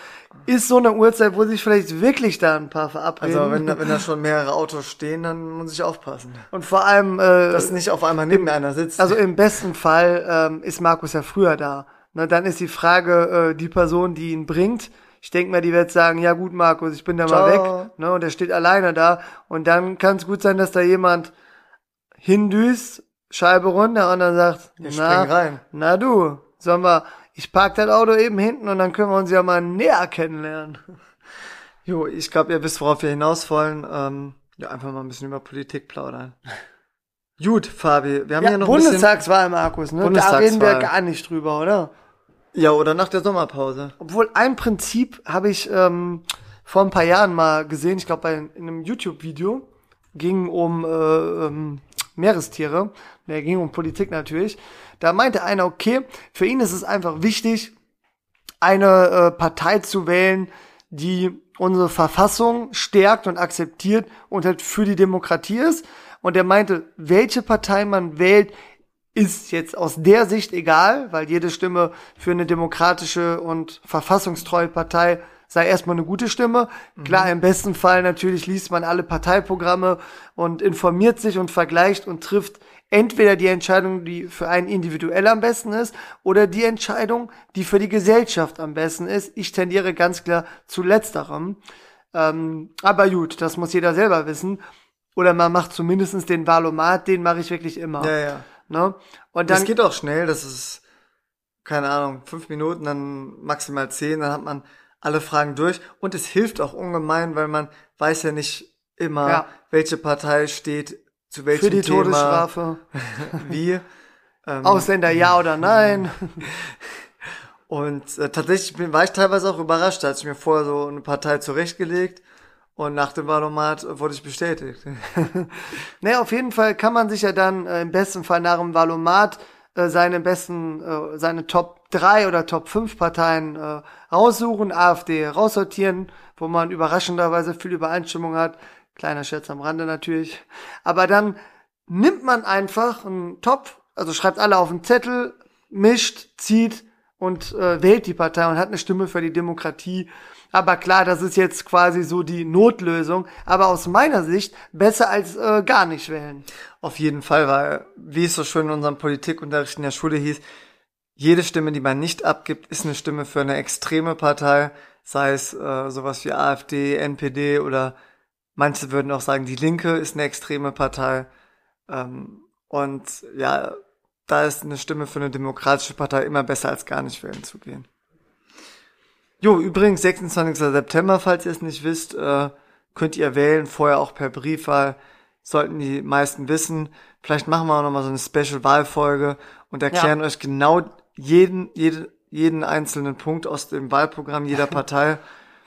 [SPEAKER 2] ist so eine Uhrzeit, wo sich vielleicht wirklich da ein paar verabreden.
[SPEAKER 1] Also wenn, da- wenn da schon mehrere Autos stehen, dann muss ich aufpassen.
[SPEAKER 2] und vor allem, äh,
[SPEAKER 1] Dass nicht auf einmal neben mir einer sitzt.
[SPEAKER 2] also im besten Fall ähm, ist Markus ja früher da. Ne, dann ist die Frage, äh, die Person, die ihn bringt, ich denke mal, die wird sagen, ja gut, Markus, ich bin da mal
[SPEAKER 1] Ciao.
[SPEAKER 2] weg. Ne, und er steht alleine da. Und dann kann es gut sein, dass da jemand hindüst, Scheibe runter und dann sagt,
[SPEAKER 1] Wir
[SPEAKER 2] na,
[SPEAKER 1] rein.
[SPEAKER 2] na du, sollen wir, ich park das Auto eben hinten und dann können wir uns ja mal näher kennenlernen. [laughs]
[SPEAKER 1] Jo, ich glaube, ihr wisst, worauf wir hinaus wollen. Ähm, ja, einfach mal ein bisschen über Politik plaudern. [laughs] Gut, Fabi, wir haben ja,
[SPEAKER 2] Ja,
[SPEAKER 1] noch ein bisschen...
[SPEAKER 2] Bundestagswahl, Markus, ne? Da
[SPEAKER 1] Bundestagswahl.
[SPEAKER 2] reden wir gar nicht drüber, oder?
[SPEAKER 1] Ja, oder nach der Sommerpause.
[SPEAKER 2] Obwohl ein Prinzip habe ich ähm, vor ein paar Jahren mal gesehen, ich glaube bei in einem YouTube-Video, ging um äh, ähm, Meerestiere, der ging um Politik natürlich. Da meinte einer, okay, für ihn ist es einfach wichtig, eine äh, Partei zu wählen, die unsere Verfassung stärkt und akzeptiert und halt für die Demokratie ist. Und er meinte, welche Partei man wählt, ist jetzt aus der Sicht egal, weil jede Stimme für eine demokratische und verfassungstreue Partei sei erstmal eine gute Stimme. Klar, im besten Fall natürlich liest man alle Parteiprogramme und informiert sich und vergleicht und trifft entweder die Entscheidung, die für einen individuell am besten ist, oder die Entscheidung, die für die Gesellschaft am besten ist. Ich tendiere ganz klar zu letzterem. Ähm, aber gut, das muss jeder selber wissen. Oder man macht zumindestens den Valomat, den mache ich wirklich immer.
[SPEAKER 1] Ja, ja.
[SPEAKER 2] Ne? Und
[SPEAKER 1] Das
[SPEAKER 2] dann
[SPEAKER 1] geht auch schnell, das ist, keine Ahnung, fünf Minuten, dann maximal zehn, dann hat man alle Fragen durch. Und es hilft auch ungemein, weil man weiß ja nicht immer,
[SPEAKER 2] Ja.
[SPEAKER 1] welche Partei steht zu welchem
[SPEAKER 2] für die
[SPEAKER 1] Thema,
[SPEAKER 2] Todesstrafe. [laughs]
[SPEAKER 1] wie. Ähm,
[SPEAKER 2] Ausländer ja oder nein. [laughs]
[SPEAKER 1] Und äh, tatsächlich bin, war ich teilweise auch überrascht, da hatte ich mir vorher so eine Partei zurechtgelegt und nach dem Wahlomat wurde ich bestätigt. [laughs]
[SPEAKER 2] ne, auf jeden Fall kann man sich ja dann äh, im besten Fall nach dem Valomat äh, seine besten, äh, seine Top 3 oder Top 5 Parteien äh, raussuchen, AfD raussortieren, wo man überraschenderweise viel Übereinstimmung hat. Kleiner Scherz am Rande natürlich. Aber dann nimmt man einfach einen Topf, also schreibt alle auf einen Zettel, mischt, zieht und äh, wählt die Partei und hat eine Stimme für die Demokratie. Aber klar, das ist jetzt quasi so die Notlösung. Aber aus meiner Sicht besser als äh, gar nicht wählen.
[SPEAKER 1] Auf jeden Fall, weil, wie es so schön in unserem Politikunterricht in der Schule hieß, jede Stimme, die man nicht abgibt, ist eine Stimme für eine extreme Partei, sei es äh, sowas wie AfD, NPD oder manche würden auch sagen, die Linke ist eine extreme Partei. Ähm, und ja, da ist eine Stimme für eine demokratische Partei immer besser als gar nicht wählen zu gehen. Jo, übrigens 26. September, falls ihr es nicht wisst, äh, könnt ihr wählen, vorher auch per Briefwahl. Sollten die meisten wissen. Vielleicht machen wir auch nochmal so eine Special-Wahlfolge und erklären ja. euch genau jeden, jeden, jeden einzelnen Punkt aus dem Wahlprogramm jeder [laughs] Partei.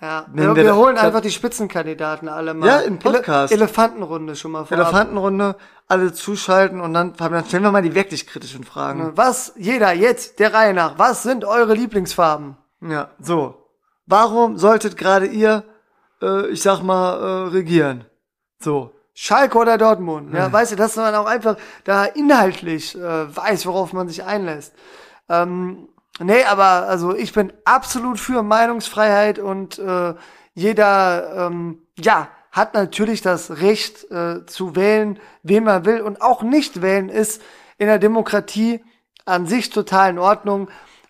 [SPEAKER 2] Ja, wir, wir, holen da, einfach die Spitzenkandidaten alle mal.
[SPEAKER 1] Ja, im Podcast.
[SPEAKER 2] Ele Elefantenrunde schon mal
[SPEAKER 1] vor. Elefantenrunde, alle zuschalten und dann, dann stellen wir mal die wirklich kritischen Fragen.
[SPEAKER 2] Was, jeder jetzt, der Reihe nach, was sind eure Lieblingsfarben?
[SPEAKER 1] Ja, so. Warum solltet gerade ihr, äh, ich sag mal, äh, regieren? So.
[SPEAKER 2] Schalke oder Dortmund. Ja, ja. weißt du, dass man auch einfach da inhaltlich äh, weiß, worauf man sich einlässt. Ähm, Nee, aber also ich bin absolut für Meinungsfreiheit und äh, jeder, ähm, ja, hat natürlich das Recht äh, zu wählen, wen man will und auch nicht wählen ist in der Demokratie an sich total in Ordnung.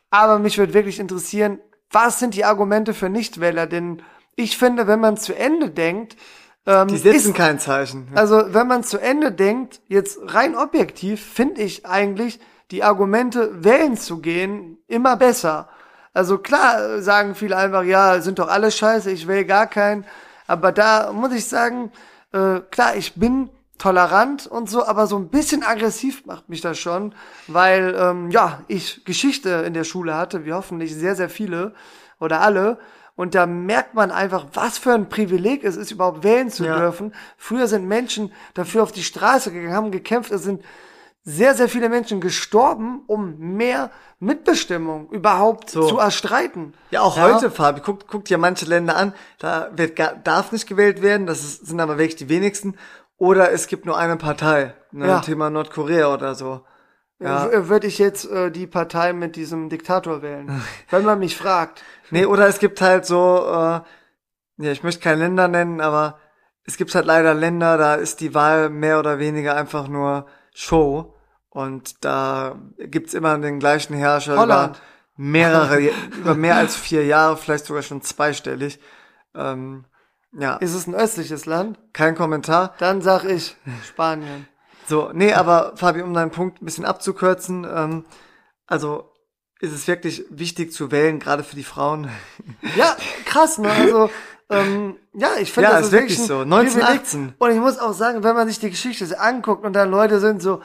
[SPEAKER 2] Aber mich würde wirklich interessieren, was sind die Argumente für Nichtwähler? Denn ich finde, wenn man zu Ende denkt,
[SPEAKER 1] ähm, die setzen ist, kein Zeichen.
[SPEAKER 2] Also wenn man zu Ende denkt, jetzt rein objektiv, finde ich eigentlich, die Argumente wählen zu gehen immer besser. Also klar sagen viele einfach, ja, sind doch alle scheiße, ich wähle gar keinen. Aber da muss ich sagen, äh, klar, ich bin tolerant und so, aber so ein bisschen aggressiv macht mich das schon, weil ähm, ja, ich Geschichte in der Schule hatte, wie hoffentlich sehr, sehr viele oder alle. Und da merkt man einfach, was für ein Privileg es ist, überhaupt wählen zu ja. dürfen. Früher sind Menschen dafür auf die Straße gegangen, haben gekämpft, es sind sehr, sehr viele Menschen gestorben, um mehr Mitbestimmung überhaupt so. zu erstreiten.
[SPEAKER 1] Ja, auch ja. heute, Fabi, guckt, guckt ja manche Länder an, da wird, darf nicht gewählt werden, das ist, sind aber wirklich die wenigsten. Oder es gibt nur eine Partei, ne, ja. Thema Nordkorea oder so.
[SPEAKER 2] Ja. Würde ich jetzt äh, die Partei mit diesem Diktator wählen, [laughs] wenn man mich fragt.
[SPEAKER 1] Nee, oder es gibt halt so, äh, ja, ich möchte keine Länder nennen, aber es gibt halt leider Länder, da ist die Wahl mehr oder weniger einfach nur Show und da gibt's immer den gleichen Herrscher
[SPEAKER 2] Holland.
[SPEAKER 1] über mehrere, [laughs] über mehr als vier Jahre, vielleicht sogar schon zweistellig. Ähm, ja.
[SPEAKER 2] Ist es ein östliches Land?
[SPEAKER 1] Kein Kommentar.
[SPEAKER 2] Dann sag ich Spanien.
[SPEAKER 1] So, nee, aber Fabi, um deinen Punkt ein bisschen abzukürzen, ähm, also ist es wirklich wichtig zu wählen, gerade für die Frauen.
[SPEAKER 2] Ja, krass, ne? Also [laughs] ähm, ja, ich finde,
[SPEAKER 1] ja, das ist wirklich so. 1918.
[SPEAKER 2] Und ich muss auch sagen, wenn man sich die Geschichte anguckt und dann Leute sind so,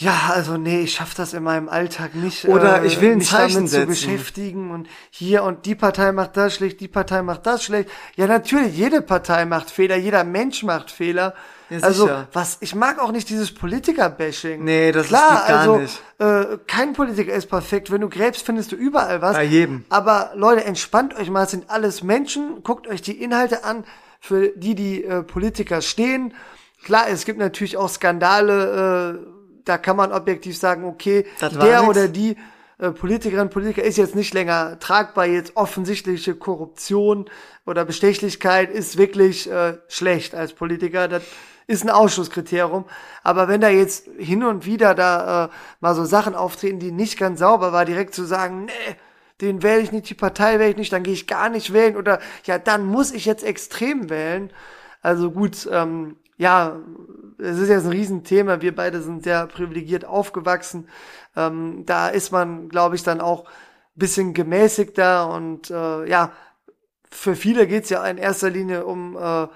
[SPEAKER 2] ja, also nee, ich schaff das in meinem Alltag nicht.
[SPEAKER 1] Oder äh, ich will ein
[SPEAKER 2] mich
[SPEAKER 1] Zeichen
[SPEAKER 2] damit zu beschäftigen und hier und die Partei macht das schlecht, die Partei macht das schlecht. Ja, natürlich, jede Partei macht Fehler, jeder Mensch macht Fehler. Ja, also, sicher. was, ich mag auch nicht dieses Politiker-Bashing.
[SPEAKER 1] Nee, das
[SPEAKER 2] Klar,
[SPEAKER 1] ist gar
[SPEAKER 2] also,
[SPEAKER 1] nicht.
[SPEAKER 2] Äh, kein Politiker ist perfekt. Wenn du gräbst, findest du überall was.
[SPEAKER 1] Bei jedem.
[SPEAKER 2] Aber Leute, entspannt euch mal, es sind alles Menschen. Guckt euch die Inhalte an, für die die äh, Politiker stehen. Klar, es gibt natürlich auch Skandale, äh, da kann man objektiv sagen, okay, der nix. oder die äh, Politikerin, Politiker ist jetzt nicht länger tragbar, jetzt offensichtliche Korruption oder Bestechlichkeit ist wirklich äh, schlecht als Politiker. Das ist ein Ausschlusskriterium. Aber wenn da jetzt hin und wieder da äh, mal so Sachen auftreten, die nicht ganz sauber war, direkt zu sagen, nee, den wähle ich nicht, die Partei wähle ich nicht, dann gehe ich gar nicht wählen oder ja, dann muss ich jetzt extrem wählen. Also gut, ähm, ja, es ist jetzt ein Riesenthema. Wir beide sind sehr privilegiert aufgewachsen. Ähm, da ist man, glaube ich, dann auch bisschen gemäßigter und äh, ja, für viele geht's ja in erster Linie um äh,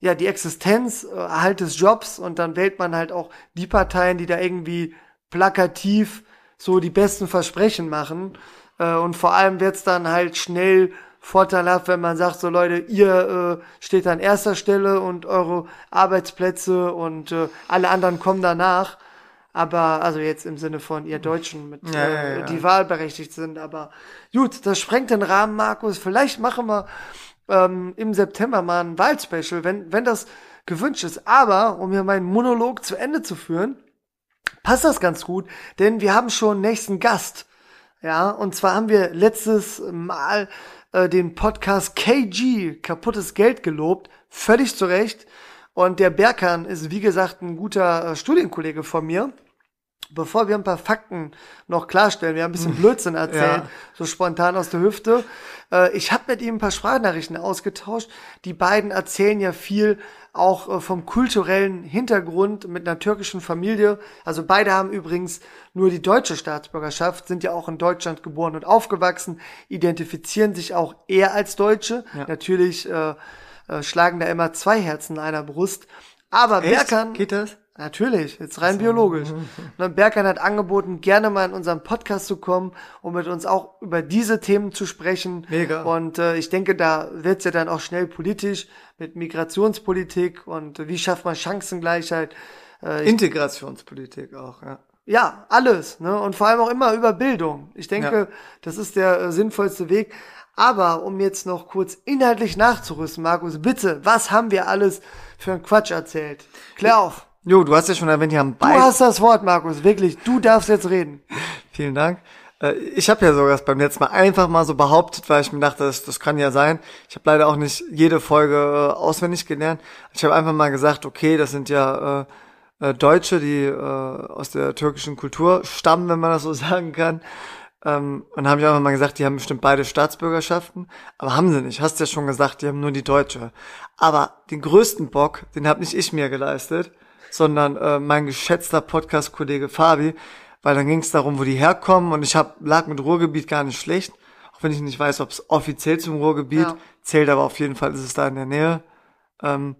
[SPEAKER 2] ja die Existenz, äh, Erhalt des Jobs und dann wählt man halt auch die Parteien, die da irgendwie plakativ so die besten Versprechen machen. Äh, und vor allem wird's dann halt schnell vorteilhaft, wenn man sagt, so Leute, ihr äh, steht an erster Stelle und eure Arbeitsplätze und äh, alle anderen kommen danach. aber, also jetzt im Sinne von ihr Deutschen, mit,
[SPEAKER 1] Ja,
[SPEAKER 2] äh,
[SPEAKER 1] ja,
[SPEAKER 2] die wahlberechtigt sind, aber gut, das sprengt den Rahmen, Markus. Vielleicht machen wir ähm, im September mal ein Wahlspecial, wenn, wenn das gewünscht ist. Aber, um hier meinen Monolog zu Ende zu führen, passt das ganz gut, denn wir haben schon nächsten Gast. Ja, und zwar haben wir letztes Mal äh, den Podcast KG, kaputtes Geld gelobt, völlig zu Recht. Und der Berkan ist, wie gesagt, ein guter äh, Studienkollege von mir. Bevor wir ein paar Fakten noch klarstellen, wir haben ein bisschen Blödsinn erzählt,
[SPEAKER 1] Ja.
[SPEAKER 2] so spontan aus der Hüfte. Äh, ich habe mit ihm ein paar Sprachnachrichten ausgetauscht. Die beiden erzählen ja viel auch äh, vom kulturellen Hintergrund mit einer türkischen Familie. Also beide haben übrigens nur die deutsche Staatsbürgerschaft, sind ja auch in Deutschland geboren und aufgewachsen, identifizieren sich auch eher als Deutsche. Natürlich äh, äh, schlagen da immer zwei Herzen in einer Brust. Aber Berkan,
[SPEAKER 1] Geht das?
[SPEAKER 2] Natürlich, jetzt rein biologisch. [laughs] Und Berkan hat angeboten, gerne mal in unseren Podcast zu kommen, um mit uns auch über diese Themen zu sprechen.
[SPEAKER 1] Mega.
[SPEAKER 2] Und äh, ich denke, da wird's ja dann auch schnell politisch mit Migrationspolitik und äh, wie schafft man Chancengleichheit. Äh, ich,
[SPEAKER 1] Integrationspolitik auch, ja.
[SPEAKER 2] ja, alles. Ne? Und vor allem auch immer über Bildung. Ich denke,
[SPEAKER 1] Ja.
[SPEAKER 2] das ist der äh, sinnvollste Weg. Aber um jetzt noch kurz inhaltlich nachzurüsten, Markus, bitte, was haben wir alles für einen Quatsch erzählt? Klär auf.
[SPEAKER 1] Jo, du hast ja schon erwähnt, die haben
[SPEAKER 2] Du
[SPEAKER 1] beide.
[SPEAKER 2] hast das Wort, Markus, wirklich. Du darfst jetzt reden. [laughs]
[SPEAKER 1] Vielen Dank. Äh, Ich habe ja sogar das beim letzten Mal einfach mal so behauptet, weil ich mir dachte, das, das kann ja sein. Ich habe leider auch nicht jede Folge äh, auswendig gelernt. Ich habe einfach mal gesagt, okay, das sind ja äh, äh, Deutsche, die äh, aus der türkischen Kultur stammen, wenn man das so [laughs] sagen kann. Ähm, und habe ich einfach mal gesagt, die haben bestimmt beide Staatsbürgerschaften, aber haben sie nicht. Hast ja schon gesagt, die haben nur die deutsche. Aber den größten Bock, den habe nicht ich mir geleistet, sondern äh, mein geschätzter Podcast-Kollege Fabi, weil dann ging es darum, wo die herkommen und ich hab, lag mit Ruhrgebiet gar nicht schlecht, auch wenn ich nicht weiß, ob es offiziell zum Ruhrgebiet
[SPEAKER 2] Ja.
[SPEAKER 1] zählt, aber auf jeden Fall ist es da in der Nähe. Ähm,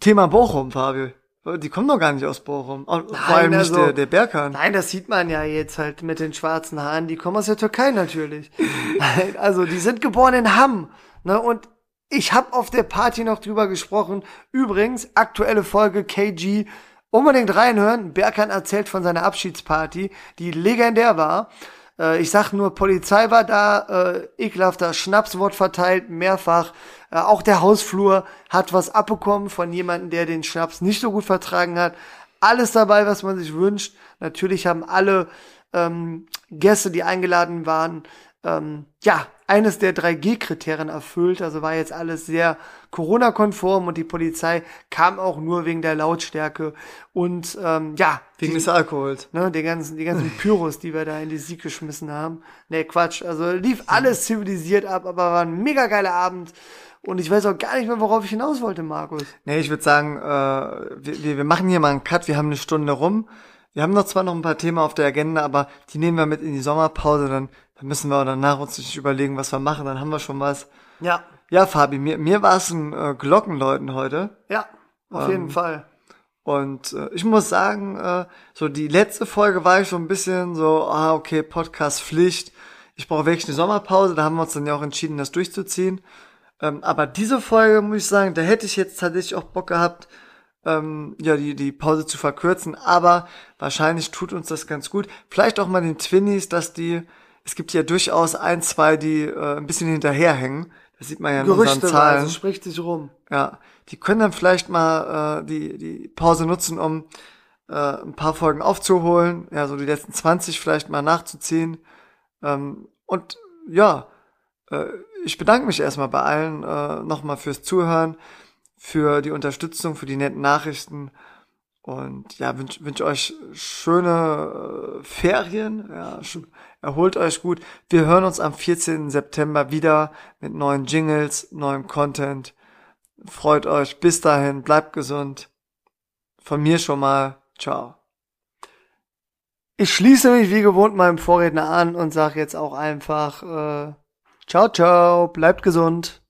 [SPEAKER 1] Thema Bochum, Fabi. Die kommen doch gar nicht aus Bochum. Vor allem nicht
[SPEAKER 2] also-
[SPEAKER 1] der, der Berkan.
[SPEAKER 2] Nein, das sieht man ja jetzt halt mit den schwarzen Haaren. Die kommen aus der Türkei natürlich. Nein, [laughs] also die sind geboren in Hamm. Ne? Und ich habe auf der Party noch drüber gesprochen. Übrigens, aktuelle Folge KG. Unbedingt reinhören. Berkan erzählt von seiner Abschiedsparty, die legendär war. Äh, ich sag nur, Polizei war da, äh, ekelhafter Schnaps wurde verteilt, mehrfach. Äh, auch der Hausflur hat was abbekommen von jemandem, der den Schnaps nicht so gut vertragen hat. Alles dabei, was man sich wünscht. Natürlich haben alle ähm, Gäste, die eingeladen waren, ähm, ja, eines der 3G-Kriterien erfüllt. Also war jetzt alles sehr Corona-konform und die Polizei kam auch nur wegen der Lautstärke und ähm, ja,
[SPEAKER 1] Wegen
[SPEAKER 2] die-
[SPEAKER 1] des Alkohols.
[SPEAKER 2] ne, die ganzen, die ganzen [laughs] Pyros, die wir da in die Sieg geschmissen haben. Nee, Quatsch. Also lief alles zivilisiert ab, aber war ein mega geiler Abend. Und ich weiß auch gar nicht mehr, worauf ich hinaus wollte, Markus.
[SPEAKER 1] Nee, ich würde sagen, äh, wir, wir wir machen hier mal einen Cut. Wir haben eine Stunde rum. Wir haben noch zwar noch ein paar Themen auf der Agenda, aber die nehmen wir mit in die Sommerpause. Dann, dann müssen wir danach uns nicht überlegen, was wir machen. Dann haben wir schon was.
[SPEAKER 2] Ja,
[SPEAKER 1] Ja, Fabi, mir, mir war es ein äh, Glockenläuten heute.
[SPEAKER 2] ja, auf jeden Fall.
[SPEAKER 1] Und äh, ich muss sagen, äh, so die letzte Folge war ich so ein bisschen so, ah, okay, Podcast Pflicht. Ich brauche wirklich eine Sommerpause. Da haben wir uns dann ja auch entschieden, das durchzuziehen. Ähm, aber diese Folge, muss ich sagen, da hätte ich jetzt tatsächlich auch Bock gehabt, ähm, ja, die, die Pause zu verkürzen. Aber wahrscheinlich tut uns das ganz gut. Vielleicht auch mal den Twinnies, dass die, es gibt ja durchaus ein, zwei, die äh, ein bisschen hinterherhängen. Das sieht man ja in unseren
[SPEAKER 2] Gerüchteweise
[SPEAKER 1] Zahlen.
[SPEAKER 2] spricht sich rum.
[SPEAKER 1] Ja, die können dann vielleicht mal äh, die, die Pause nutzen, um äh, ein paar Folgen aufzuholen, ja, so die letzten 20 vielleicht mal nachzuziehen. Ähm, und ja, äh, ich bedanke mich erstmal bei allen äh, nochmal fürs Zuhören, für die Unterstützung, für die netten Nachrichten. Und ja, wünsche wünsch euch schöne äh, Ferien. Ja, sch erholt euch gut. Wir hören uns am 14. September wieder mit neuen Jingles, neuem Content. Freut euch. Bis dahin. Bleibt gesund. Von mir schon mal. Ciao.
[SPEAKER 2] Ich schließe mich wie gewohnt meinem Vorredner an und sage jetzt auch einfach äh, Ciao, ciao, bleibt gesund.